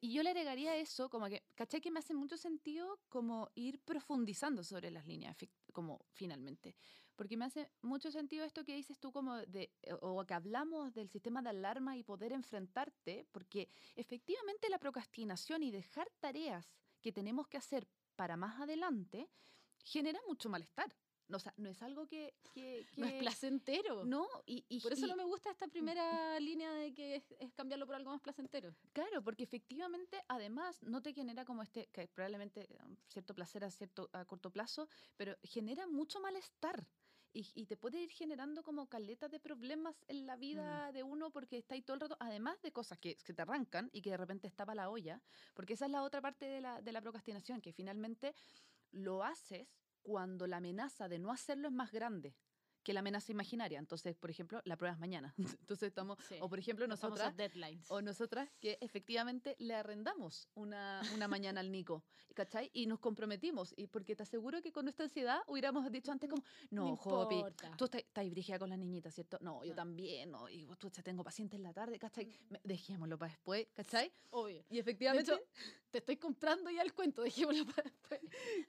Y yo le agregaría eso, como que, ¿cachai? Que me hace mucho sentido como ir profundizando sobre las líneas, como finalmente. Porque me hace mucho sentido esto que dices tú, como de, o que hablamos del sistema de alarma y poder enfrentarte, porque efectivamente la procrastinación y dejar tareas que tenemos que hacer para más adelante genera mucho malestar. O sea, no es algo que... que- No es placentero. No, y, y- Por eso y- no me gusta esta primera línea de que es, es cambiarlo por algo más placentero. Claro, porque efectivamente, además, no te genera como este, que probablemente um, cierto placer a, cierto, a corto plazo, pero genera mucho malestar. Y, y te puede ir generando como caletas de problemas en la vida de uno porque está ahí todo el rato, además de cosas que, que te arrancan y que de repente estaba la olla, porque esa es la otra parte de la, de la procrastinación, que finalmente lo haces cuando la amenaza de no hacerlo es más grande que la amenaza imaginaria. Entonces, por ejemplo, la prueba es mañana. Entonces estamos, Sí, o por ejemplo, nosotras, deadlines. o nosotras que efectivamente le arrendamos una, una mañana al Nico, ¿cachai? Y nos comprometimos, y porque te aseguro que con nuestra ansiedad hubiéramos dicho antes como, no, No Jopi, tú estás, estás brígida con las niñitas, ¿cierto? No, yo No. también, no, y tú tengo paciente en la tarde, ¿cachai? Me- dejémoslo para después, ¿cachai? Obvio. Y efectivamente, hecho, Te estoy comprando ya el cuento, dejémoslo para después.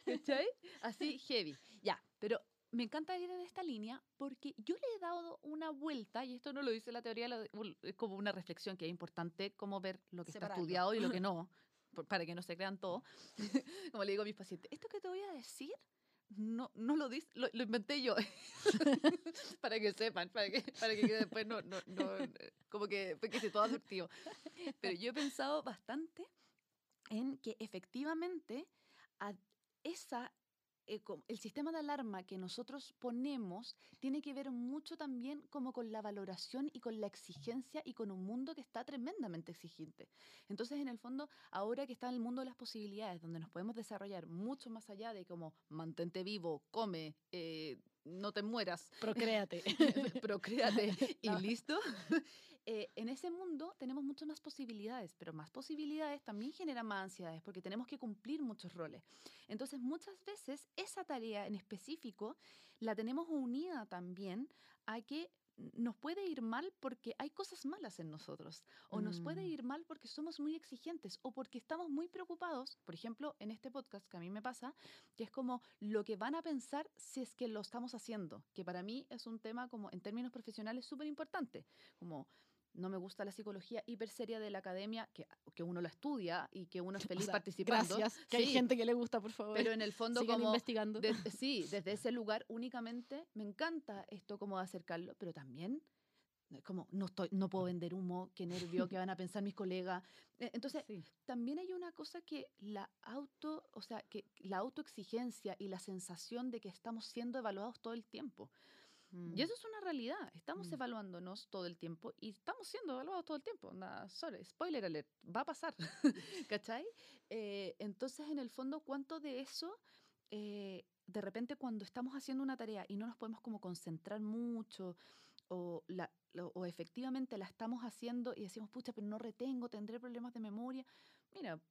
¿cachai? Así, heavy. Ya, pero me encanta ir en esta línea porque yo le he dado una vuelta, y esto no lo dice la teoría, es como una reflexión que es importante, como ver lo que está Separarlo. estudiado y lo que no, para que no se crean todo. como le digo a mis pacientes, esto que te voy a decir, no, no lo dice, lo, lo inventé yo. para que sepan, para que, para que después no, no, no, como que, porque que todo adoptivo. Pero yo he pensado bastante en que efectivamente a- esa, el sistema de alarma que nosotros ponemos tiene que ver mucho también como con la valoración y con la exigencia y con un mundo que está tremendamente exigente. Entonces, en el fondo, ahora que está en el mundo de las posibilidades, donde nos podemos desarrollar mucho más allá de como mantente vivo, come, eh, no te mueras, Procréate. procréate y No. listo. Eh, en ese mundo tenemos muchas más posibilidades, pero más posibilidades también generan más ansiedades porque tenemos que cumplir muchos roles. Entonces, muchas veces esa tarea en específico la tenemos unida también a que nos puede ir mal porque hay cosas malas en nosotros, o nos puede Mm. ir mal porque somos muy exigentes, o porque estamos muy preocupados, por ejemplo, en este podcast que a mí me pasa, que es como lo que van a pensar si es que lo estamos haciendo, que para mí es un tema como en términos profesionales súper importante, como no me gusta la psicología hiper seria de la academia, que, que uno la estudia y que uno es O feliz sea, participando. Gracias. Que hay Sí, gente que le gusta, por favor. Pero en el fondo Sigan como... investigando. de- sí, desde ese lugar únicamente me encanta esto como de acercarlo, pero también como no estoy, no puedo vender humo, qué nervio, qué van a pensar mis colegas. Eh, Entonces, Sí. también hay una cosa que la auto, o sea, que la autoexigencia y la sensación de que estamos siendo evaluados todo el tiempo. Y Mm. eso es una realidad. Estamos Mm. evaluándonos todo el tiempo y estamos siendo evaluados todo el tiempo. Nada, sorry, spoiler alert, va a pasar. ¿Cachai? Eh, entonces, en el fondo, ¿cuánto de eso, eh, de repente, cuando estamos haciendo una tarea y no nos podemos como concentrar mucho o, la, o efectivamente la estamos haciendo y decimos, pucha, pero no retengo, tendré problemas de memoria? Mira,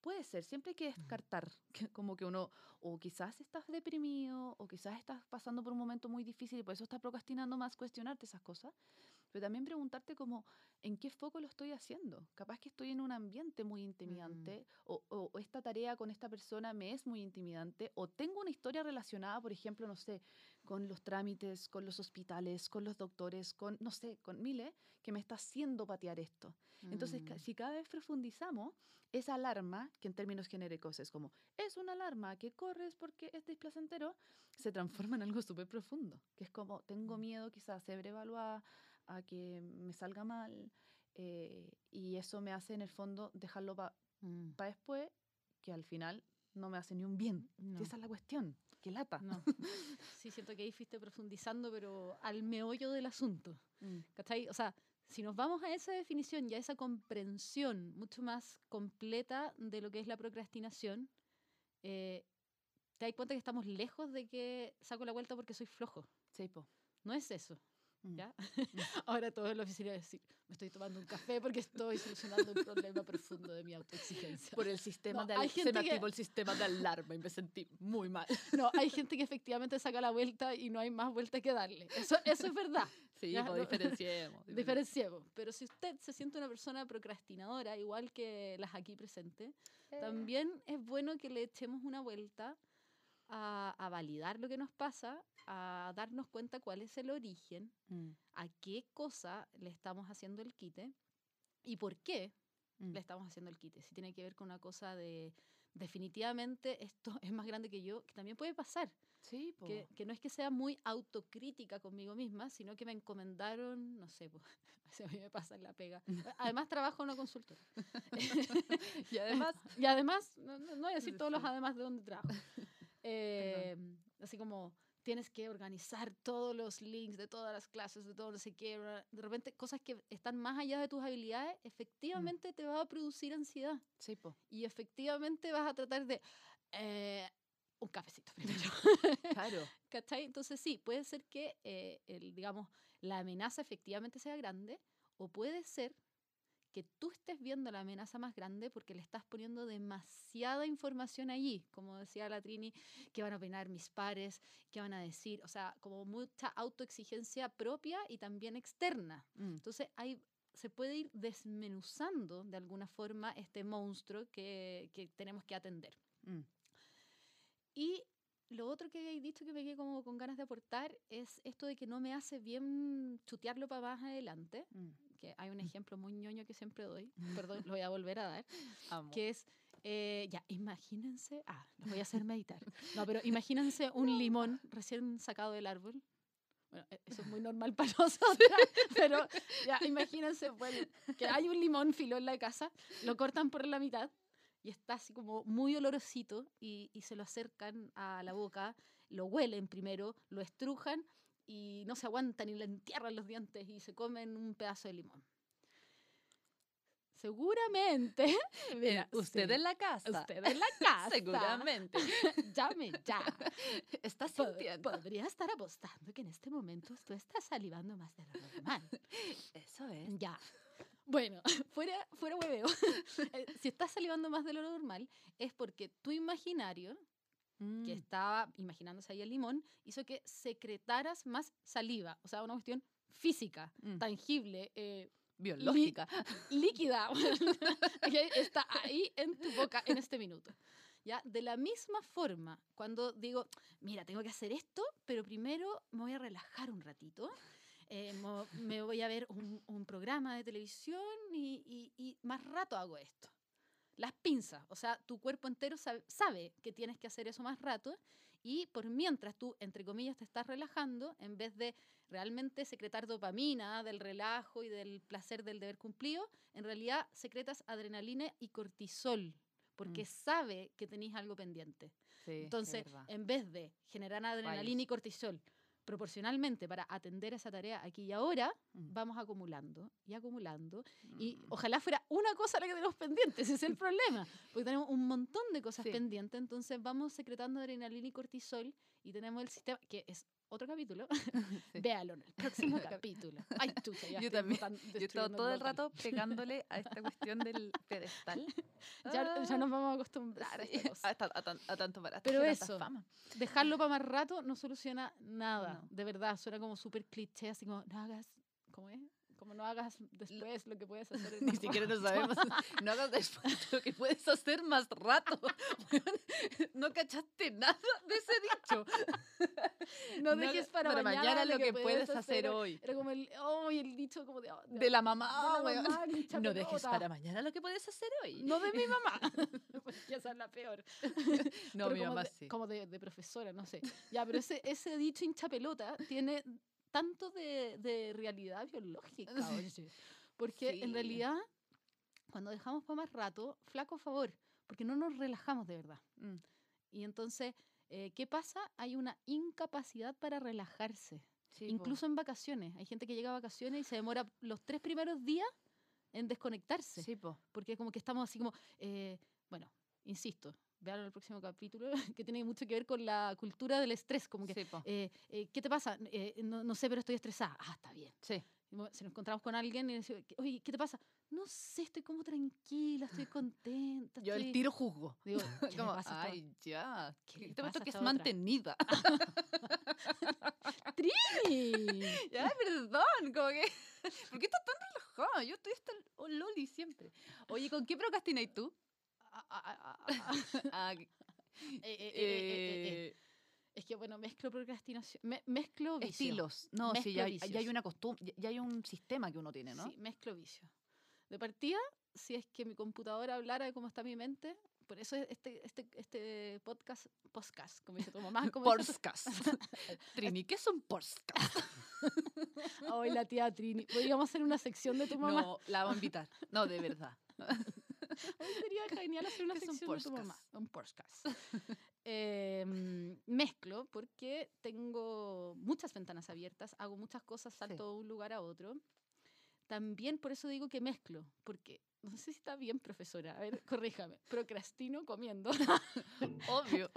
Puede ser, siempre hay que descartar, que como que uno, o quizás estás deprimido, o quizás estás pasando por un momento muy difícil y por eso estás procrastinando más, cuestionarte esas cosas, pero también preguntarte como, ¿en qué foco lo estoy haciendo? Capaz que estoy en un ambiente muy intimidante, o, o- o esta tarea con esta persona me es muy intimidante, o tengo una historia relacionada, por ejemplo, no sé, con los trámites, con los hospitales, con los doctores, con, no sé, con miles, que me está haciendo patear esto. Entonces, Mm. si cada vez profundizamos, esa alarma, que en términos genéricos es como, es una alarma que corres porque es displacentero, se transforma en algo súper profundo, que es como, tengo Mm. miedo quizás a ser evaluada, a que me salga mal, eh, y eso me hace en el fondo dejarlo Mm, para después que al final no me hace ni un bien. no. Esa es la cuestión. Qué lata. No. Sí, siento que ahí fuiste profundizando, pero al meollo del asunto. Mm. ¿Cachai? O sea, si nos vamos a esa definición y a esa comprensión mucho más completa de lo que es la procrastinación, eh, te das cuenta que estamos lejos de que saco la vuelta porque soy flojo. Sí, po. No es eso. Mm. ¿ya? Ahora todo en la oficina va a decir, me estoy tomando un café porque estoy solucionando un problema profundo de mi autoexigencia. Por el sistema No, de hay al- se me que- activó el sistema de alarma y me sentí muy mal. No, hay gente que efectivamente saca la vuelta y no hay más vuelta que darle. Eso, eso es verdad. Sí, Ya, pues diferenciemos. diferen- Diferenciemos. Pero si usted se siente una persona procrastinadora, igual que las aquí presentes, Eh. también es bueno que le echemos una vuelta a, a validar lo que nos pasa, a darnos cuenta cuál es el origen, Mm, a qué cosa le estamos haciendo el quite y por qué mm. le estamos haciendo el quite. Si tiene que ver con una cosa de definitivamente esto es más grande que yo, que también puede pasar. Sí, po. Que, que no es que sea muy autocrítica conmigo misma, sino que me encomendaron, no sé, pues, a mí me pasa la pega. Además trabajo en una consultora. Y además, Y además, no, no- voy a decir todos los además de donde trabajo. Eh, así como tienes que organizar todos los links de todas las clases, de todo no sé qué. De repente, cosas que están más allá de tus habilidades, efectivamente te va a producir ansiedad. sí, po. Y efectivamente vas a tratar de... eh, un cafecito primero. Claro. ¿Cachai? Entonces sí, puede ser que, eh, el, digamos, la amenaza efectivamente sea grande o puede ser que tú estés viendo la amenaza más grande porque le estás poniendo demasiada información allí, como decía la Trini, que van a opinar mis pares, que van a decir, o sea, como mucha autoexigencia propia y también externa. Mm, Entonces hay, se puede ir desmenuzando de alguna forma este monstruo que, que tenemos que atender. mm. Y lo otro que habéis dicho que me quedé como con ganas de aportar es esto de que no me hace bien chutearlo para más adelante, Mm. Que hay un ejemplo muy ñoño que siempre doy, perdón, lo voy a volver a dar, Amo. que es, eh, ya, imagínense, ah, los voy a hacer meditar, no, pero imagínense un limón recién sacado del árbol. Bueno, e- eso es muy normal para nosotras, pero ya, imagínense, bueno, que hay un limón filo en la casa, lo cortan por la mitad y está así como muy olorosito y, y se lo acercan a la boca, lo huelen primero, lo estrujan y no se aguantan y le entierran los dientes y se comen un pedazo de limón. Seguramente, Mira, usted sí, en la casa. usted en la casa, Seguramente. llame ya. Está Po- sintiendo. podría estar apostando que en este momento tú estás salivando más de lo normal. Eso es. Ya. Bueno, fuera, fuera hueveo. Eh, si estás salivando más de lo normal, es porque tu imaginario, que Mm, estaba imaginándose ahí el limón, hizo que secretaras más saliva. O sea, una cuestión física, mm. tangible, eh, Biológica. líquida. que está ahí en tu boca en este minuto. ¿Ya? De la misma forma, cuando digo, mira, tengo que hacer esto, pero primero me voy a relajar un ratito. eh, me voy a ver un, un programa de televisión y, y- y más rato hago esto. Las pinzas, o sea, tu cuerpo entero sabe, sabe que tienes que hacer eso más rato y por mientras tú, entre comillas, te estás relajando, en vez de realmente secretar dopamina del relajo y del placer del deber cumplido, en realidad secretas adrenalina y cortisol, porque Mm. sabe que tenéis algo pendiente. Sí, Entonces, en vez de generar adrenalina y cortisol proporcionalmente para atender esa tarea aquí y ahora, Mm. vamos acumulando y acumulando. Y Mm. ojalá fuera una cosa la que tenemos pendiente, ese es el problema, porque tenemos un montón de cosas Sí. pendientes, entonces vamos secretando adrenalina y cortisol y tenemos el sistema, que es otro capítulo, Sí. véalo en el próximo capítulo. Ay, chucha, ya Yo también. Yo destruyendo todo el rato pegándole a esta cuestión del pedestal. Ya, ya Ah, nos vamos a acostumbrar a esta cosa. a, ta- a tan- a tanto para Pero eso, fama. dejarlo para más rato no soluciona nada. No. De verdad, suena como súper cliché, así como, no hagas, ¿cómo es? No hagas después lo que puedes hacer en Ni siquiera lo sabemos. No hagas después lo que puedes hacer más rato. No cachaste nada de ese dicho. No dejes para, mañana, lo que puedes hacer hoy. Era como el, oh, y el dicho como de, oh, de- De la mamá, de la mamá, que No dejes para mañana lo que puedes hacer hoy. No de mi mamá. Porque esa es la peor. No, Pero mi mamá de, sí. Como de, de profesora, no sé. Ya, pero ese, ese dicho hincha pelota tiene tanto de, de realidad biológica, oye. Porque en realidad, cuando dejamos para más rato, flaco favor, porque no nos relajamos de verdad. Mm. Y entonces, eh, ¿qué pasa? Hay una incapacidad para relajarse. Sí, po. Incluso en vacaciones. Hay gente que llega a vacaciones y se demora los tres primeros días en desconectarse. Sí, po. Porque como que estamos así como, eh, bueno, insisto, vean el próximo capítulo, que tiene mucho que ver con la cultura del estrés. Como que, Sí, eh, eh, ¿qué te pasa? Eh, no, no sé, pero estoy estresada. Ah, está bien. Sí. Si nos encontramos con alguien y decimos, oye, ¿qué te pasa? No sé, estoy como tranquila, estoy contenta. Yo el estoy-". tiro juzgo. Digo, ¿qué Como, pasa a esta- ay, ya. ¿Qué ¿Qué le te pasa pasa que es otra? mantenida? ¡Trini! ya, perdón, como que... ¿Por qué estás tan relajada? Yo estoy hasta el oh, loli siempre. Oye, ¿con qué procrastináis tú? Es que, bueno, mezclo procrastinación, me- mezclo vicio. estilos. No, sí, Mezclo ya, hay- ya hay una costumbre, ya hay un sistema que uno tiene, ¿no? Sí, mezclo vicio. De partida, si es que mi computadora hablara de cómo está mi mente, por eso es este, este, este podcast, podcast, como dice tu mamá. como tu- Porscas. Trini, ¿qué son Porscas? Ay, la tía Trini. Podríamos hacer una sección de tu mamá. No, la voy a invitar. No, de verdad. Hoy sería genial hacer una ¿Qué son sección de tu mamá. Un podcast. Eh, mm, mezclo porque tengo muchas ventanas abiertas, hago muchas cosas, salto de un lugar a otro. También por eso digo que mezclo, porque no sé si está bien, profesora. A ver, corríjame. Procrastino comiendo. Obvio.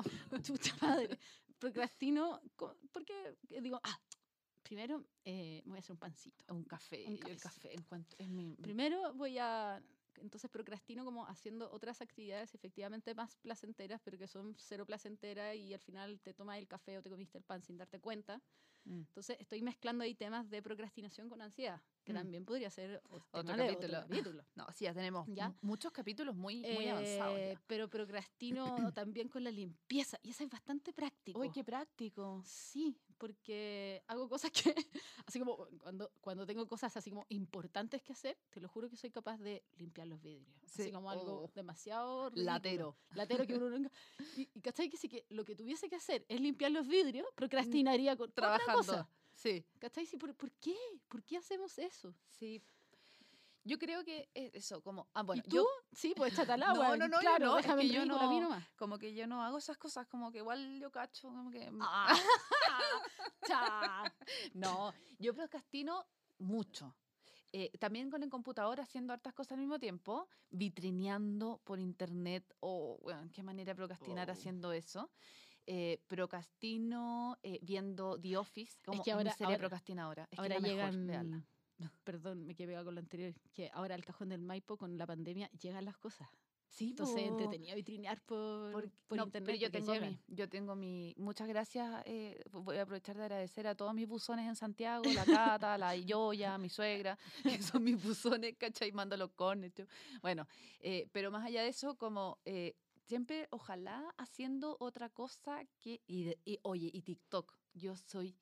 Chucha madre. Procrastino porque digo, ah, primero eh, voy a hacer un pancito. Un café. Un yo el café encuentro, es mi... Primero voy a. Entonces procrastino como haciendo otras actividades efectivamente más placenteras, pero que son cero placenteras y al final te tomas el café o te comiste el pan sin darte cuenta. Mm. Entonces estoy mezclando ahí temas de procrastinación con ansiedad, que Mm. también podría ser Otro tema de capítulo. capítulo. No, sí, ya tenemos ¿Ya? mu- muchos capítulos muy, muy avanzados. Eh, ya. pero procrastino también con la limpieza y eso es bastante práctico. Uy, qué práctico. Sí, porque hago cosas que, así como cuando, cuando tengo cosas así como importantes que hacer, te lo juro que soy capaz de limpiar los vidrios. Así Sí, como algo oh. demasiado ridículo. Latero. Latero que uno nunca... Y, y ¿cachai? Que si que lo que tuviese que hacer es limpiar los vidrios, procrastinaría con otra Trabajando. cosa. Sí, ¿Cachai? Sí, ¿por, ¿por qué? ¿Por qué hacemos eso? sí. Yo creo que es eso, como... Ah, bueno, ¿Y tú? yo Sí, pues échate al agua. no, no, yo claro, no, es déjame que en yo ridículo a mí no- como que yo no hago esas cosas, como que igual yo cacho, como que... Ah, cha. No, yo procrastino mucho. Eh, también con el computador haciendo hartas cosas al mismo tiempo, vitrineando por internet, o, bueno, qué manera de procrastinar Oh. haciendo eso. Eh, procrastino eh, viendo The Office, como que mi ahora- serie ahora- procrastinadora. Es que ahora es mejor, llegan. véanla. Perdón, me quedé con lo anterior. Que ahora al cajón del Maipo con la pandemia llegan las cosas. Sí, Entonces, po. entretenido vitrinear por, Por, por no, internet. pero yo tengo, llegan. mi, yo tengo mi... Muchas gracias. eh, voy a aprovechar de agradecer a todos mis buzones en Santiago, la Cata, la Yoya, mi suegra, que son mis buzones, ¿cachai? Mando los cornes. Bueno, eh, pero más allá de eso, como... eh, siempre, ojalá, haciendo otra cosa que... Y, y, oye, y TikTok. Yo soy...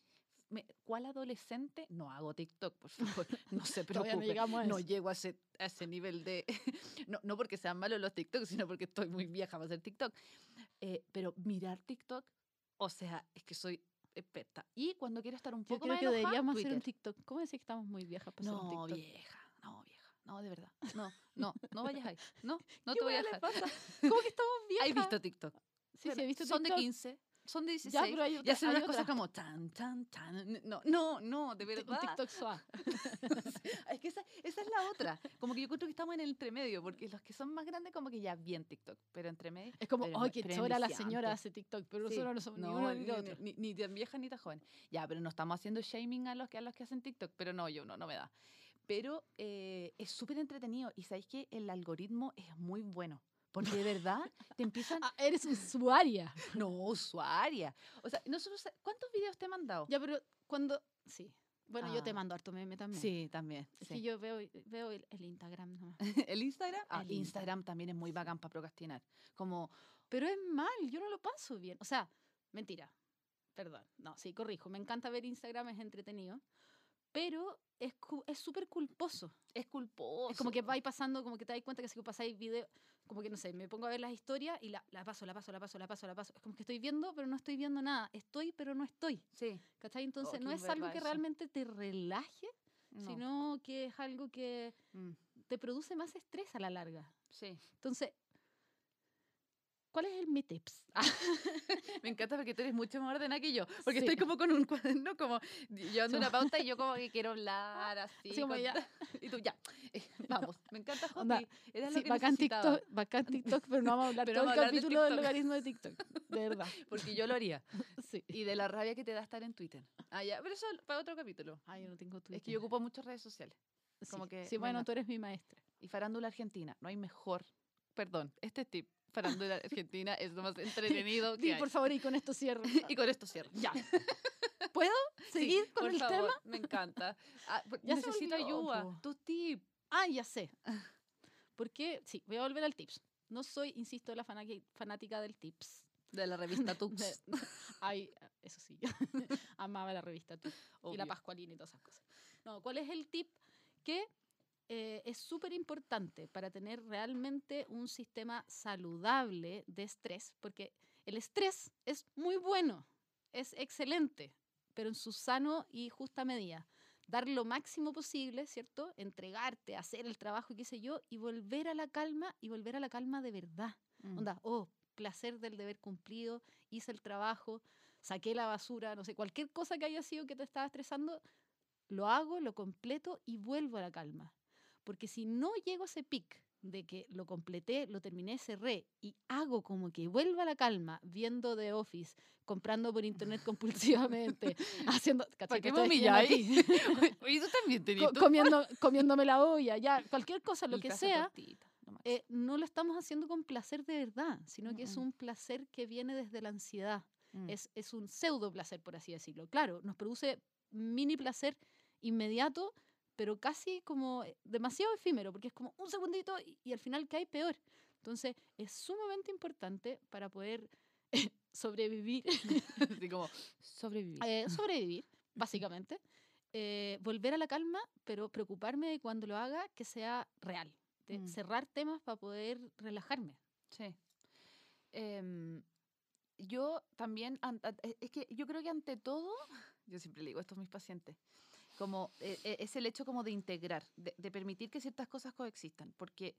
me- ¿Cuál adolescente? No hago TikTok, por favor. No se no preocupe. no eso. llego a ese, a ese nivel de... no, no porque sean malos los TikTok, sino porque estoy muy vieja para hacer TikTok. Eh, pero mirar TikTok, o sea, es que soy experta. Y cuando quiero estar un Yo poco creo más que enojada, deberíamos hacer un Twitter. TikTok. ¿Cómo decir que estamos muy viejas para hacer un No, TikTok? no, vieja. No, de verdad. No, no, no vayas ahí. No, no ¿Qué te voy a dejar. pasa? ¿Cómo que estamos viejas? ¿Has visto TikTok? Sí, sí, he visto Son de TikTok. 15, son de 16. Ya, pero hay y otra- hacen hay unas cosas otra. como tan, tan, tan. No, no, no, de Un verdad. TikTok suave. es que esa, esa es la otra. Como que yo creo que estamos en el entremedio, porque los que son más grandes, como que ya bien TikTok, pero entremedio. Es como, ay, qué chora la señora hace TikTok, pero Sí. nosotros no somos ni No, uno ni ni, otro. ni- ni tan vieja ni tan joven. Ya, pero no estamos haciendo shaming a los que, a los que hacen TikTok, pero no, yo no, no me da. Pero eh, es súper entretenido y sabéis que el algoritmo es muy bueno. Porque de verdad te empiezan. Ah, eres usuaria. No, usuaria. O sea, nosotros. ¿Cuántos videos te he mandado? Ya, pero cuando... Sí. Bueno, yo te Ah. mando harto meme también. Sí, también. Es sí. que yo veo, veo el, el Instagram nomás. ¿El Instagram? Ah, El Instagram también es muy bacán para procrastinar. Como, Pero es mal, yo no lo paso bien. O sea, mentira. Perdón. No, sí, corrijo. Me encanta ver Instagram, es entretenido. Pero es súper culposo. es culposo. Es como que vais pasando, como que te das cuenta que si pasáis video, como que no sé, me pongo a ver las historias y la, la paso, la paso, la paso, la paso, la paso. Es como que estoy viendo, pero no estoy viendo nada. Estoy, pero no estoy. Sí. ¿Cachai? Entonces qué no es algo que realmente te relaje, no, sino que es algo que mm, te produce más estrés a la larga. Sí. Entonces, ¿cuál es el mi tips? Ah, Me encanta porque tú eres mucho más ordenada que yo. Porque Sí. estoy como con un cuaderno, como llevando una pauta y yo como que quiero hablar así. Como con- ya. Y tú, ya, eh, vamos. Me encanta, Jopi. Era sí, lo que bacán. TikTok, bacán TikTok, pero no vamos a hablar Pero todo el capítulo del logaritmo de TikTok. De verdad. Porque yo lo haría. Sí. Y de la rabia que te da estar en Twitter. Ah, ya. Pero eso para otro capítulo. Ay, yo no tengo Twitter. Es que yo ocupo muchas redes sociales. Sí. como que Sí, bueno, mata. tú eres mi maestra. Y farándula argentina. No hay mejor. Perdón, este tip. Farándula argentina es lo más entretenido que Sí, hay. por favor, y con esto cierro. Y con esto cierro. ya. ¿Puedo Sí, seguir con por el favor, tema? Me encanta. Ah, pues, Ya necesito ayuda. po. Tu tip. Ah, ya sé. Porque, sí, voy a volver al tips. No soy, insisto, la fanática del tips. De la revista Tux. De- Ay, eso sí. Amaba la revista Tú. Y la Obvio. Pascualina y todas esas cosas. No, ¿cuál es el tip que eh, es súper importante para tener realmente un sistema saludable de estrés? Porque el estrés es muy bueno, es excelente, pero en su sano y justa medida. Dar lo máximo posible, ¿cierto? Entregarte, hacer el trabajo, qué sé yo, y volver a la calma y volver a la calma de verdad. Mm. Onda, oh, placer del deber cumplido, hice el trabajo, saqué la basura, no sé, cualquier cosa que haya sido que te estaba estresando, lo hago, lo completo y vuelvo a la calma. Porque si no llego a ese pic de que lo completé, lo terminé, cerré y hago como que vuelva a la calma viendo The Office, comprando por internet compulsivamente, haciendo... ¿Para qué me humilláis? Oye, tú también tenías co- comiendo, comiéndome la olla, ya, cualquier cosa, lo el que sea, nomás. eh, no lo estamos haciendo con placer de verdad, sino que es Mm, mm. un placer que viene desde la ansiedad. Mm. Es, es un pseudo placer, por así decirlo. Claro, nos produce mini placer inmediato, pero casi como eh, demasiado efímero, porque es como un segundito y, y al final cae peor. Entonces, es sumamente importante para poder sobrevivir, Así como sobrevivir. eh, sobrevivir, básicamente, eh, volver a la calma, pero preocuparme de cuando lo haga que sea real, de Mm. cerrar temas para poder relajarme. Sí. Em, yo también, e- es que yo creo que ante todo, yo siempre le digo esto a mis pacientes, como eh, eh, es el hecho como de integrar, de, de permitir que ciertas cosas coexistan, porque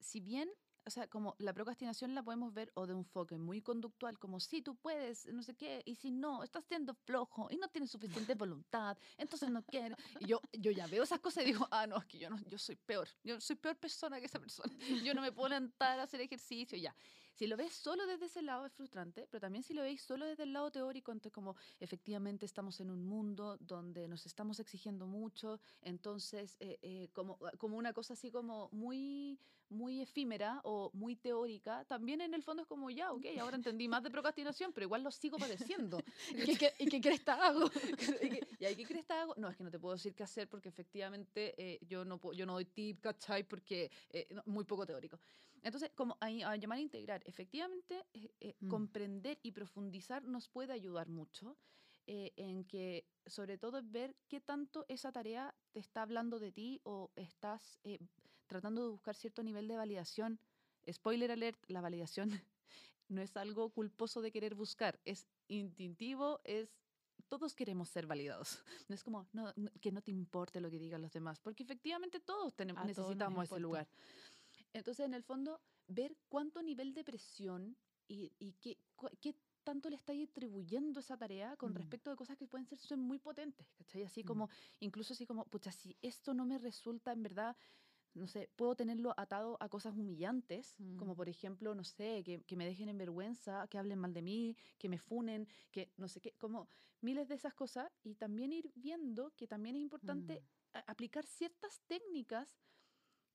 si bien, o sea, como la procrastinación la podemos ver o de un enfoque muy conductual, como si tú puedes, no sé qué, y si no, estás siendo flojo y no tienes suficiente voluntad, entonces no quieres. Y yo, yo ya veo esas cosas y digo, ah, no, es que yo no, yo soy peor, yo soy peor persona que esa persona, yo no me puedo levantar a hacer ejercicio, ya. Si lo ves solo desde ese lado es frustrante, pero también si lo veis solo desde el lado teórico, entonces como efectivamente estamos en un mundo donde nos estamos exigiendo mucho, entonces eh, eh, como, como una cosa así como muy, muy efímera o muy teórica, también en el fondo es como ya, ok, ahora entendí más de procrastinación, pero igual lo sigo padeciendo. ¿Y qué, qué- qué crees que hago? ¿Y qué- ¿Y ahí qué crees que hago? No, es que no te puedo decir qué hacer porque efectivamente eh, yo, no, puedo- yo no doy tip, ¿cachai? Porque eh, no- muy poco teórico. Entonces, como a, a llamar a integrar, efectivamente, eh, eh, Mm. comprender y profundizar nos puede ayudar mucho eh, en que, sobre todo, ver qué tanto esa tarea te está hablando de ti o estás eh, tratando de buscar cierto nivel de validación. Spoiler alert, la validación no es algo culposo de querer buscar, es instintivo, es todos queremos ser validados. No es como no, no- que no te importe lo que digan los demás, porque efectivamente todos tenemos, A todos necesitamos ese lugar. Entonces, en el fondo, ver cuánto nivel de presión y, y qué, qué tanto le estáis atribuyendo esa tarea con Mm. respecto de cosas que pueden ser muy potentes, ¿cachai? Así Mm. como, incluso así como, pucha, si esto no me resulta en verdad, no sé, puedo tenerlo atado a cosas humillantes, como Mm. por ejemplo, no sé, que, que me dejen en vergüenza, que hablen mal de mí, que me funen, que no sé qué, como miles de esas cosas, y también ir viendo que también es importante Mm. aplicar ciertas técnicas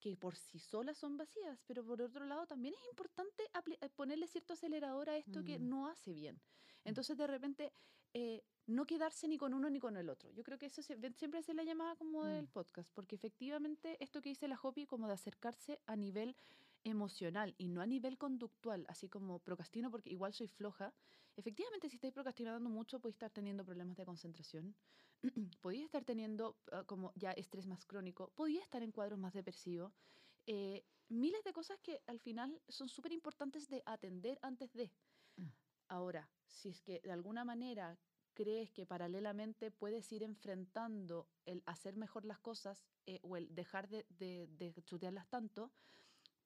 que por sí solas son vacías, pero por otro lado también es importante eh, ponerle cierto acelerador a esto que Mm. no hace bien. Entonces de repente eh, no quedarse ni con uno ni con el otro. Yo creo que eso siempre se la llamada como del Mm. podcast, porque efectivamente esto que dice la Hopi como de acercarse a nivel emocional y no a nivel conductual, así como procrastino porque igual soy floja. Efectivamente, si estáis procrastinando mucho, podéis estar teniendo problemas de concentración, podéis estar teniendo ah, como ya estrés más crónico, podéis estar en cuadros más depresivos. eh, miles de cosas que al final son súper importantes de atender antes de. Mm. Ahora, si es que de alguna manera crees que paralelamente puedes ir enfrentando el hacer mejor las cosas eh, o el dejar de, de, de chutearlas tanto,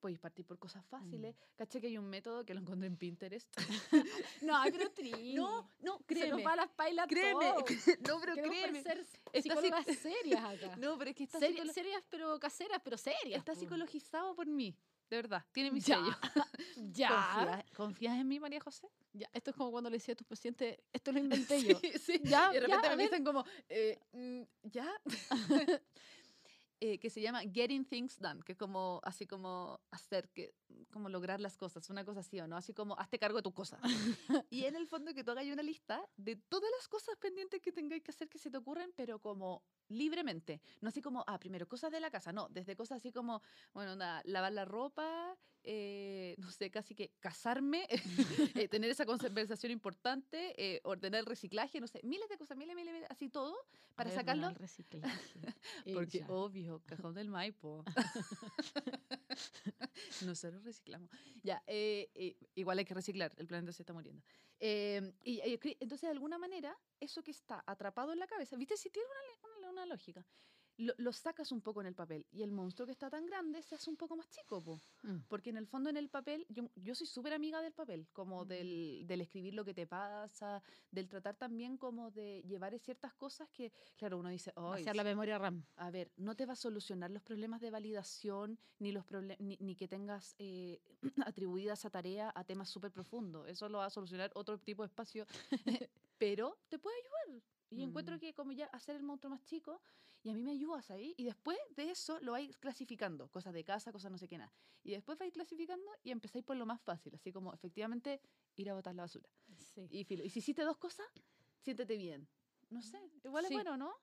podéis partir por cosas fáciles. Mm. Caché que hay un método que lo encontré en Pinterest. No, pero no, no, se nos créeme. va las pailas Créeme, todo. no, pero Queremos créeme. Esta psic- psicólogas serias acá. No, pero es que está, Seri- psicolo- serias, pero caseras, pero serias. está psicologizado por mí. De verdad, tiene mi Ya. sello. Ya. ¿Confías, confías en mí, María José? ya. Esto es como cuando le decía a tus pacientes, esto lo inventé yo. Sí. Ya, Y de repente me dicen como, eh, mm, ¿ya? Eh, que se llama Getting Things Done, que es como, así como hacer, que, como lograr las cosas, una cosa así o no, así como hazte cargo de tus cosas. y en el fondo que tú hagas una lista de todas las cosas pendientes que tengáis que hacer que se te ocurren, pero como libremente, no así como, ah, primero cosas de la casa, no, desde cosas así como, bueno, onda, lavar la ropa, eh, no sé, casi que casarme, eh, tener esa conversación importante, eh, ordenar el reciclaje, no sé, miles de cosas, miles, miles, miles, así todo, para Ordenar sacarlo. el reciclaje. Porque, Ella. obvio, cajón del Maipo. Nosotros reciclamos. Ya, eh, eh, igual hay que reciclar, el planeta se está muriendo. Eh, y, entonces, de alguna manera, eso que está atrapado en la cabeza, ¿viste? Si tiene una, una- una lógica, lo, lo sacas un poco en el papel y el monstruo que está tan grande se hace un poco más chico, po. Mm. Porque en el fondo, en el papel, yo, yo soy súper amiga del papel, como Mm. del, del escribir lo que te pasa, del tratar también como de llevar ciertas cosas que, claro, uno dice, "Ay, Vaciar la memoria RAM. a ver, no te va a solucionar los problemas de validación ni los ni, ni que tengas eh, atribuida esa tarea a temas súper profundos. Eso lo va a solucionar otro tipo de espacio, pero te puede ayudar. Y encuentro Mm. que como ya hacer el monstruo más chico, y a mí me ayudas ahí, y después de eso lo vais clasificando, cosas de casa, cosas no sé qué nada. Y después vais clasificando y empezáis por lo más fácil, así como efectivamente ir a botar la basura. Sí. Y, filo, y si hiciste dos cosas, siéntete bien. No sé, igual Sí. es bueno, ¿no?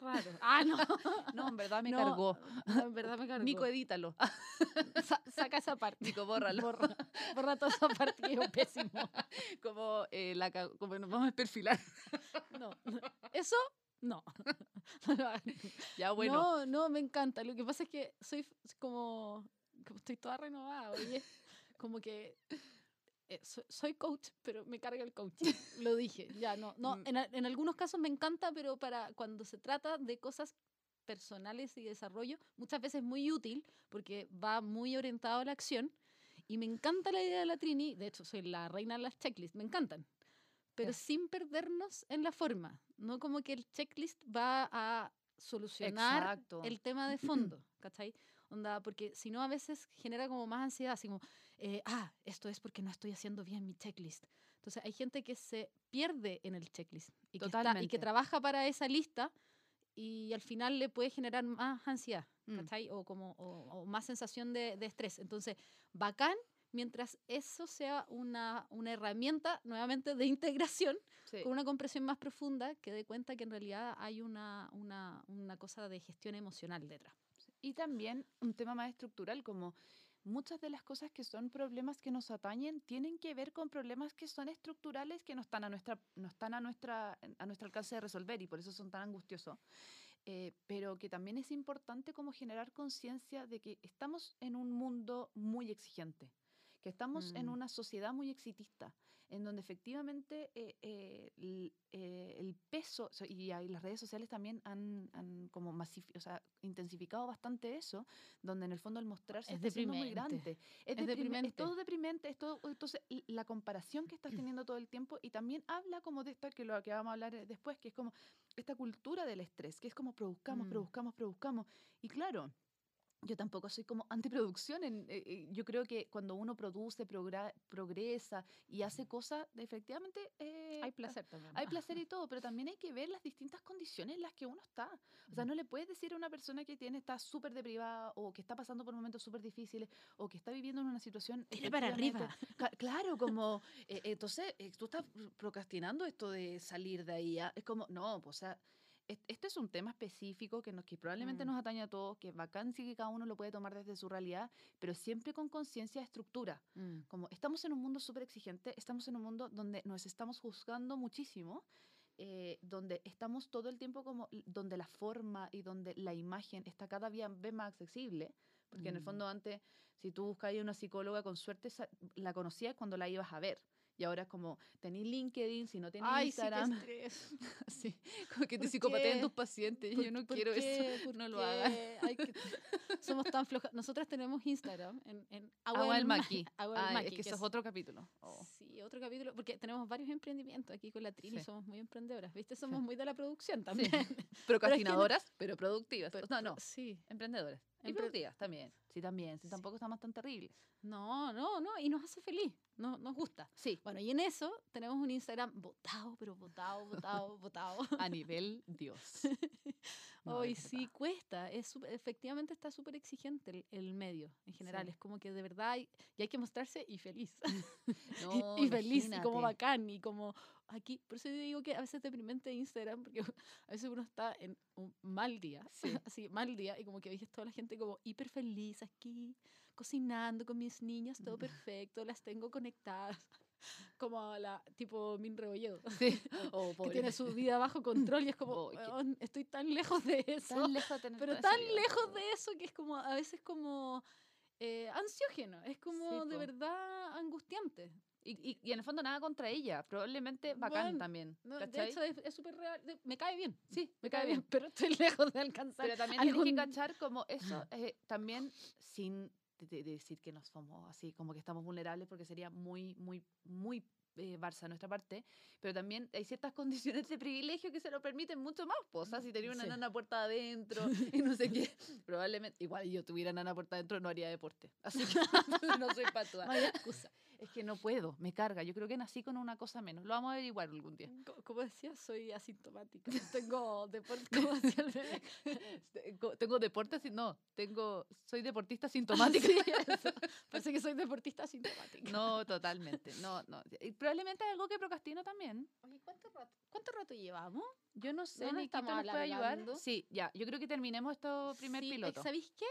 Raro. Ah, no. No, en verdad me No, cargó. en verdad me cargó. Nico, edítalo. Sa- saca esa parte. Nico, bórralo. Borra, borra toda esa parte que es pésimo. como, eh, la, como nos vamos a perfilar. No. Eso, no. Ya, bueno. No, no, me encanta. Lo que pasa es que soy como, como estoy toda renovada, oye. Como que eh, so- soy coach, pero me carga el coach. Lo dije, ya no. No, Mm. en, en algunos casos me encanta, pero para cuando se trata de cosas personales y desarrollo, muchas veces muy útil porque va muy orientado a la acción. Y me encanta la idea de la Trini, de hecho soy la reina de las checklists, me encantan. Pero sin perdernos en la forma, no como que el checklist va a solucionar Exacto. el tema de fondo, ¿cachai? Onda, porque si no a veces genera como más ansiedad, así como, eh, ah, esto es porque no estoy haciendo bien mi checklist. Entonces hay gente que se pierde en el checklist y, que, está- y que trabaja para esa lista y al final le puede generar más ansiedad, Mm. ¿cachai? O, como, o, o más sensación de, de estrés. Entonces, bacán mientras eso sea una, una herramienta nuevamente de integración Sí. con una compresión más profunda que dé cuenta que en realidad hay una, una, una cosa de gestión emocional detrás. Y también un tema más estructural, como muchas de las cosas que son problemas que nos atañen tienen que ver con problemas que son estructurales que no están a nuestra, no están a nuestra, a nuestro alcance de resolver y por eso son tan angustiosos. Eh, pero que también es importante como generar conciencia de que estamos en un mundo muy exigente, que estamos en Mm. una sociedad muy exitista, en donde efectivamente eh, eh, l- eh, el peso, y las redes sociales también han, han como masif- o sea, intensificado bastante eso, donde en el fondo el mostrarse Es está muy deprimente. grande. Es, Es deprime- deprimente. es todo deprimente, es todo, entonces la comparación que estás teniendo todo el tiempo y también habla como de esta, que lo que vamos a hablar eh, después, que es como esta cultura del estrés, que es como produzcamos, Mm. produzcamos, produzcamos. Y claro, yo tampoco soy como antiproducción. En, eh, eh, yo creo que cuando uno produce, progresa y hace cosas, efectivamente... eh, Hay placer también. Hay placer y todo, pero también hay que ver las distintas condiciones en las que uno está. O sea, no le puedes decir a una persona que tiene está súper deprivada o que está pasando por momentos súper difíciles o que está viviendo en una situación... Tira para arriba. Claro, como... eh, entonces, eh, tú estás procrastinando esto de salir de ahí. ah, Es como, no, pues, o sea... est- Este es un tema específico que, nos, que probablemente Mm. nos atañe a todos, que es bacán sí que cada uno lo puede tomar desde su realidad, pero siempre con conciencia de estructura. Mm. Como estamos en un mundo súper exigente, estamos en un mundo donde nos estamos juzgando muchísimo, eh, donde estamos todo el tiempo como, donde la forma y donde la imagen está cada día más accesible, porque en el Mm. fondo antes, si tú buscabas a una psicóloga, con suerte la conocías cuando la ibas a ver. Y ahora es como, tenéis LinkedIn, si no tenéis Ay, Instagram. sí, qué estrés. Sí, como que te ¿Por psicopateen qué? tus pacientes. y ¿Por- Yo no quiero qué? eso. ¿Por No lo hagan. Ay, que- somos tan flojas. Nosotras tenemos Instagram en, en Agua del Ma- Maqui. Agua del Ay, Maqui, es que que eso es otro capítulo. Oh. Sí, otro capítulo, porque tenemos varios emprendimientos aquí con la Trini, Sí. somos muy emprendedoras, ¿viste? Somos muy de la producción también. Procrastinadoras, pero productivas. Pero- no, no, Sí. emprendedoras. Y Empre- productivas también. Sí, también. Sí, tampoco estamos tan terribles. No, no, no, y nos hace feliz, no, nos gusta. Sí, Bueno, y en eso tenemos un Instagram votado, pero votado, votado, votado. a nivel Dios. No, Hoy sí cuesta, es súper- efectivamente está súper exigente el, el medio en general, Sí. es como que de verdad hay, y hay que mostrarse y feliz, No, y feliz, y como bacán, y como aquí, por eso yo digo que a veces es deprimente Instagram, porque a veces uno está en un mal día, Sí. así, mal día, y como que ves toda la gente como hiper feliz aquí, cocinando con mis niñas, todo perfecto, las tengo conectadas, como la tipo Min Rebolledo, Sí. Oh, que tiene su vida bajo control y es como, Oh, qué- "Weón, estoy tan lejos de eso. Tan lejos de Pero tan vida. lejos de eso que es como, a veces como eh, ansiógeno, es como de po. verdad angustiante. Y, y, y en el fondo nada contra ella, probablemente bacán Bueno, también. ¿no? De hecho, es súper real, de- me cae bien, sí, me cae bien, pero estoy lejos de alcanzar. Pero también tienes que algún- cachar como eso, eh, también sin de- de- de decir que nos somos así, como que estamos vulnerables, porque sería muy, muy, muy eh, Barça de nuestra parte, pero también hay ciertas condiciones de privilegio que se lo permiten mucho más. pues, O sea, si tenía una Sí. nana puerta adentro y no sé qué, probablemente, igual yo tuviera nana puerta adentro, no haría deporte. Así que no soy patua. No hay excusa. Es que no puedo, me carga. Yo creo que nací con una cosa menos. Lo vamos a averiguar algún día. Co- Como decía, soy asintomática. Tengo deporte, como decía el bebé. Tengo- deporte, no, tengo, soy deportista sintomática. Sí. Parece que soy deportista asintomática. No, totalmente. No, no. Y probablemente es algo que procrastino también. Oye, ¿cuánto rato, ¿cuánto rato llevamos? Yo no sé, ¿No Nikita, ¿nos puede ayudar? Sí, ya. Yo creo que terminemos esto primer Sí, piloto. ¿Sabéis qué?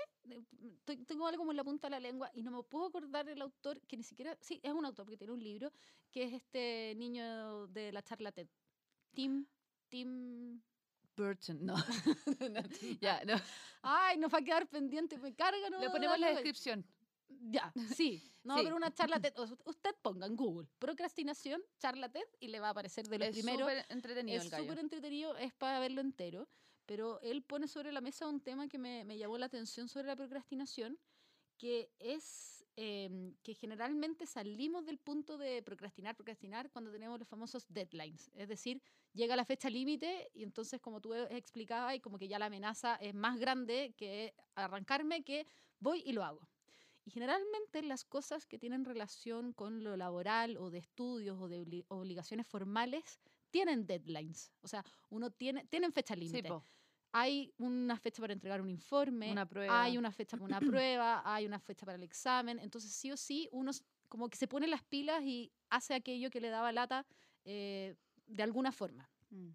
Tengo algo como en la punta de la lengua y no me puedo acordar del autor, que ni siquiera. Sí, es un autor porque tiene un libro, que es este niño de la charla TED. Tim. Tim. Burton, no. No, ya, no. Ay, nos va a quedar pendiente, me carga, no Le ponemos la descripción. Ya, sí. No, Sí. pero una charla TED. Usted ponga en Google procrastinación, charla TED y le va a aparecer de los Es primeros. súper entretenido Es súper entretenido, es para verlo entero, pero él pone sobre la mesa un tema que me, me llamó la atención sobre la procrastinación, que es em, que generalmente salimos del punto de procrastinar, procrastinar cuando tenemos los famosos deadlines, es decir, llega la fecha límite y entonces como tú explicabas y como que ya la amenaza es más grande que arrancarme que voy y lo hago. Y generalmente las cosas que tienen relación con lo laboral o de estudios o de obli- obligaciones formales tienen deadlines. O sea, uno tiene, tienen fecha Sí, límite. po. Hay una fecha para entregar un informe, Una hay una fecha para una prueba, hay una fecha para el examen. Entonces, sí o sí, uno como que se pone las pilas y hace aquello que le daba lata eh, de alguna forma. Mm,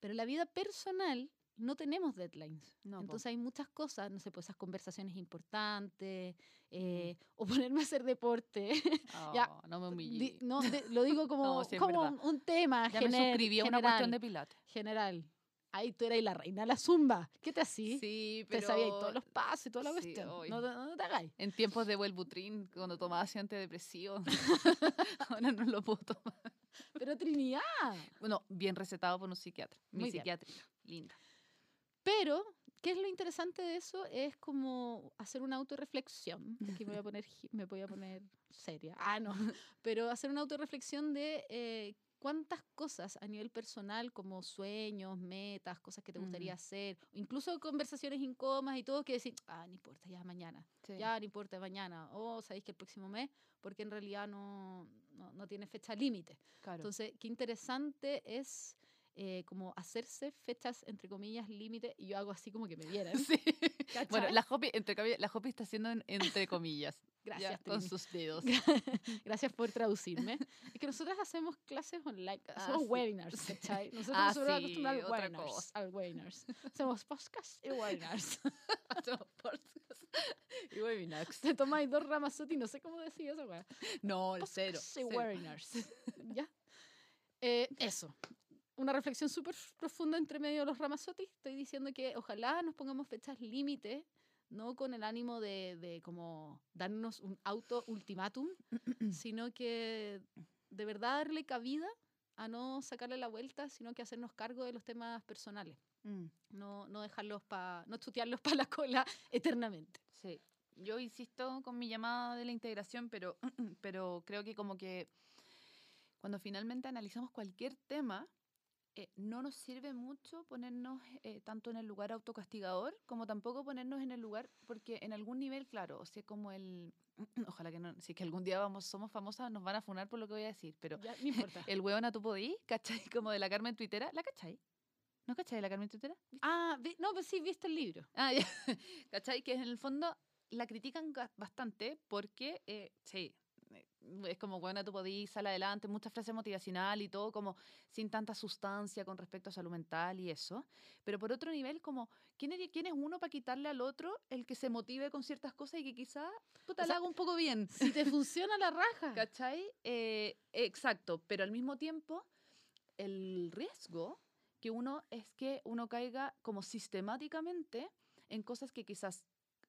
Pero en la vida personal no tenemos deadlines. No, po. Entonces hay muchas cosas, no sé, pues esas conversaciones importantes, eh, o ponerme a hacer deporte. ya, Oh, no me Di- humillé. no, de- lo digo como, No, sí, como un, un tema Ya me gener- suscribí a una general, cuestión de pilates. general. Ahí tú eras la reina de la zumba. ¿Qué te hacís? Sí, Te pero... sabías todos los pasos y toda la sí, cuestión. No, te- no te hagáis. En tiempos de Wellbutrin, cuando tomaba así antidepresivo. Ahora no lo puedo tomar. Pero Trinidad. Bueno, bien recetado por un psiquiatra. Mi Muy bien. psiquiátrica. Linda. Pero, ¿qué es lo interesante de eso? Es como hacer una autorreflexión. Aquí me voy a poner, me voy a poner seria. Ah, no. Pero hacer una autorreflexión de eh, cuántas cosas a nivel personal, como sueños, metas, cosas que te gustaría Mm. hacer, incluso conversaciones incómodas y todo, que decir, ah, no importa, ya mañana. Sí. Ya no importa mañana. O sabéis que el próximo mes, porque en realidad no, no, no tiene fecha límite. claro. Entonces, qué interesante es eh, como hacerse fechas, entre comillas, límite, y yo hago así como que me vieran. Sí. Bueno, la Hopi, entre comillas, la Hopi está haciendo en- entre comillas. Gracias, ya, con sus dedos. Gracias por traducirme. Es que nosotras hacemos clases online, Ah, hacemos sí. webinars, ¿cachai? Nosotros Ah, nos somos sí, acostumbrados al webinars, cosa. al webinars. Hacemos podcasts y webinars. Hacemos podcasts y webinars. Te tomáis dos ramazotti, no sé cómo decir eso, weá. No, el cero. Y cero. webinars. ¿Ya? Eh, eso. Una reflexión súper profunda entre medio de los ramazotti. Estoy diciendo que ojalá nos pongamos fechas límite, no con el ánimo de, de como darnos un auto ultimátum, sino que de verdad darle cabida a no sacarle la vuelta, sino que hacernos cargo de los temas personales. Mm, No, no dejarlos para, no chutearlos para la cola eternamente. sí. Yo insisto con mi llamada de la integración, pero, pero creo que como que cuando finalmente analizamos cualquier tema, eh, no nos sirve mucho ponernos eh, tanto en el lugar autocastigador como tampoco ponernos en el lugar, porque en algún nivel, claro, o sea, como el... Ojalá que no, si es que algún día vamos, somos famosas, nos van a funar por lo que voy a decir, pero Ya, no importa. el hueón a tu podí, ¿cachai? Como de la Carmen Tuitera, ¿la cachai? ¿No cachai la Carmen Tuitera? ah, vi- no, pues sí, viste el libro. Ah, ya. ¿Cachai? Que en el fondo la critican bastante porque, eh, sí, es como, bueno, tú podís, sal adelante, muchas frases motivacional y todo, como sin tanta sustancia con respecto a salud mental y eso. Pero por otro nivel, como, ¿quién es, quién es uno para quitarle al otro el que se motive con ciertas cosas y que quizás, puta, O sea, haga un poco bien? Si te funciona la raja. ¿Cachai? Eh, exacto, pero al mismo tiempo, el riesgo que uno es que uno caiga como sistemáticamente en cosas que quizás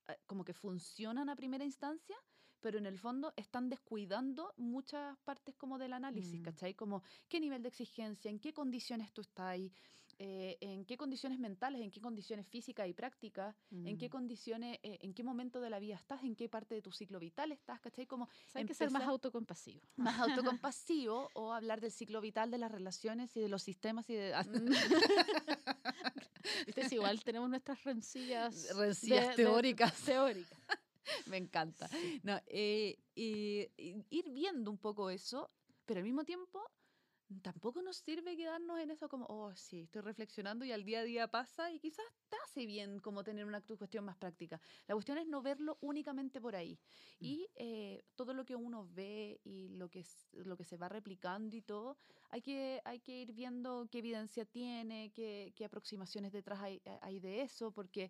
eh, como que funcionan a primera instancia, pero en el fondo están descuidando muchas partes como del análisis, Mm. ¿cachai? Como qué nivel de exigencia, en qué condiciones tú estás ahí, eh, en qué condiciones mentales, en qué condiciones físicas y prácticas, en qué Mm. condiciones, eh, en qué momento de la vida estás, en qué parte de tu ciclo vital estás, ¿cachai? Como O sea, hay que ser más autocompasivo. más autocompasivo o hablar del ciclo vital de las relaciones y de los sistemas y de Mm. Viste, si igual tenemos nuestras rencillas, rencillas de- de- teóricas. Me encanta. No, eh, y ir viendo un poco eso, pero al mismo tiempo tampoco nos sirve quedarnos en eso como, oh, sí, estoy reflexionando y al día a día pasa y quizás te hace bien como tener una cuestión más práctica. La cuestión es no verlo únicamente por ahí. Mm. Y eh, todo lo que uno ve y lo que, lo que se va replicando y todo, hay que, hay que ir viendo qué evidencia tiene, qué, qué aproximaciones detrás hay, hay de eso, porque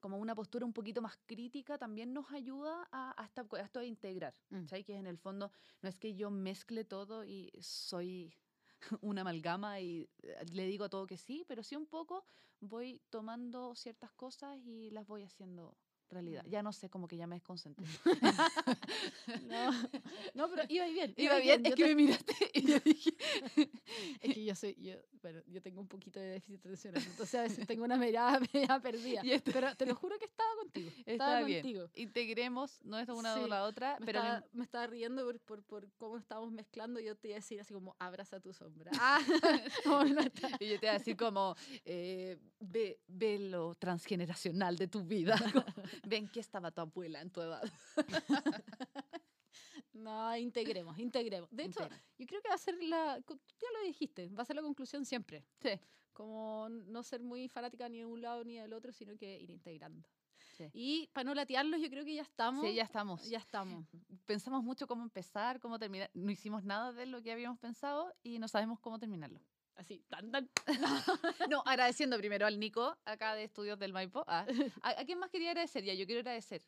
como una postura un poquito más crítica también nos ayuda a, a, esta- a esto de integrar, Mm. ¿sabes? Que en el fondo no es que yo mezcle todo y soy una amalgama y eh, le digo a todo que sí, pero sí un poco voy tomando ciertas cosas y las voy haciendo realidad. Ya no sé, como que ya me desconcentré. No, no, pero iba bien. Iba bien, es yo que te- me miraste y yo dije, Es que yo soy, yo, bueno, yo tengo un poquito de déficit atencional, entonces a veces tengo una mirada media perdida. Pero te lo juro que estaba contigo. Estaba bien. contigo. integremos, no es una Sí, o la otra, Me, pero estaba, me estaba riendo por, por, por cómo estábamos mezclando. Yo te iba a decir así como, abraza tu sombra. Ah, no y yo te voy a decir como, eh, ve, ve lo transgeneracional de tu vida. Ven que estaba tu abuela en tu edad. No, integremos, integremos. De hecho, Integra. yo creo que va a ser la, ya lo dijiste, va a ser la conclusión siempre. Sí. Como no ser muy fanática ni de un lado ni del otro, sino que ir integrando. Sí. Y para no latearlos, yo creo que ya estamos. Sí, ya estamos. Ya estamos. Pensamos mucho cómo empezar, cómo terminar. No hicimos nada de lo que habíamos pensado y no sabemos cómo terminarlo. Así, tan, tan. No, agradeciendo primero al Nico, acá de Estudios del Maipo. Ah, ¿a, a quién más quería agradecer? Ya, yo quiero agradecer.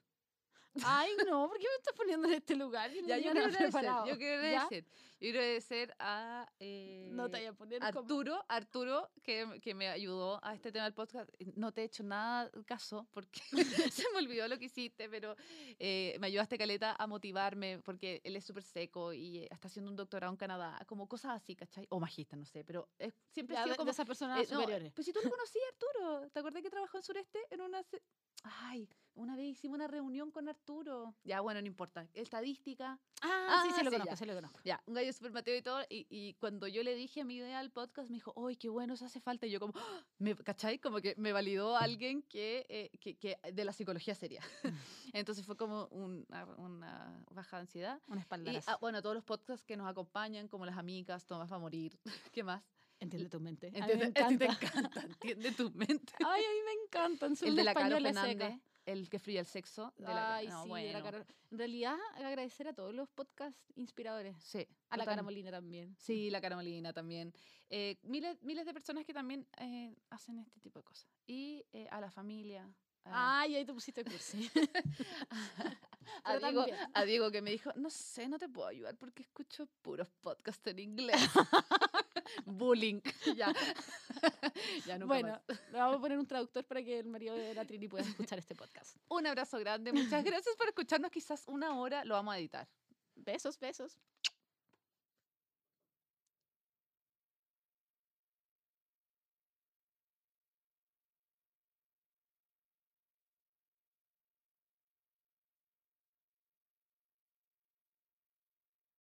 Ay, no, ¿por qué me estás poniendo en este lugar? Yo no Ya, yo quiero agradecer. Yo quiero ¿Ya? agradecer. Yo quiero agradecer a. eh, No te voy a poner como... Arturo, Arturo, que, que me ayudó a este tema del podcast. No te he hecho nada caso porque se me olvidó lo que hiciste, pero eh, me ayudaste, Caleta, a motivarme porque él es súper seco y eh, está haciendo un doctorado en Canadá, como cosas así, ¿cachai? O magista, no sé, pero es- siempre Ya, ha de, sido de como... esas personas eh, no, superiores. pues si tú lo conocías, Arturo, ¿te acordás que trabajó en Sureste en una... Ay, una vez hicimos una reunión con Arturo. Ya, bueno, no importa. Estadística, Ah, sí, ah, sí, lo sí, conozco, ya. sí lo conozco. ya, un gallo súper mateo y todo. Y, y cuando yo le dije mi idea al podcast, me dijo, ¡ay, qué bueno, eso hace falta! Y yo como, ¡ah! me, ¿cachai? Como que me validó alguien que, eh, que, que de la psicología seria. Entonces fue como una, una baja de ansiedad. Un Y espaldarazo. ah, bueno, todos los podcasts que nos acompañan, como Las Amigas, Tomás va a morir, ¿qué más? Entiende tu mente. A mí Entiende, me a ti te encanta. encanta, entiende tu mente. Ay, a mí me encantan. El de la Caro Fernández, seca. El que fría el sexo. De la, Ay, no, sí, de la bueno, En realidad, agradecer a todos los podcast inspiradores. Sí, A la total. Cara Molina también. Sí, la Cara Molina también. Eh, miles, miles de personas que también eh, hacen este tipo de cosas. Y eh, a la familia. a- Ay, ahí te pusiste cursi. a, Diego, a Diego que me dijo, no sé, no te puedo ayudar porque escucho puros podcasts en inglés. Bullying. ya. ya nunca bueno, más. le vamos a poner un traductor para que el marido de la Trini pueda escuchar este podcast. Un abrazo grande. Muchas gracias por escucharnos. Quizás una hora lo vamos a editar. Besos, besos.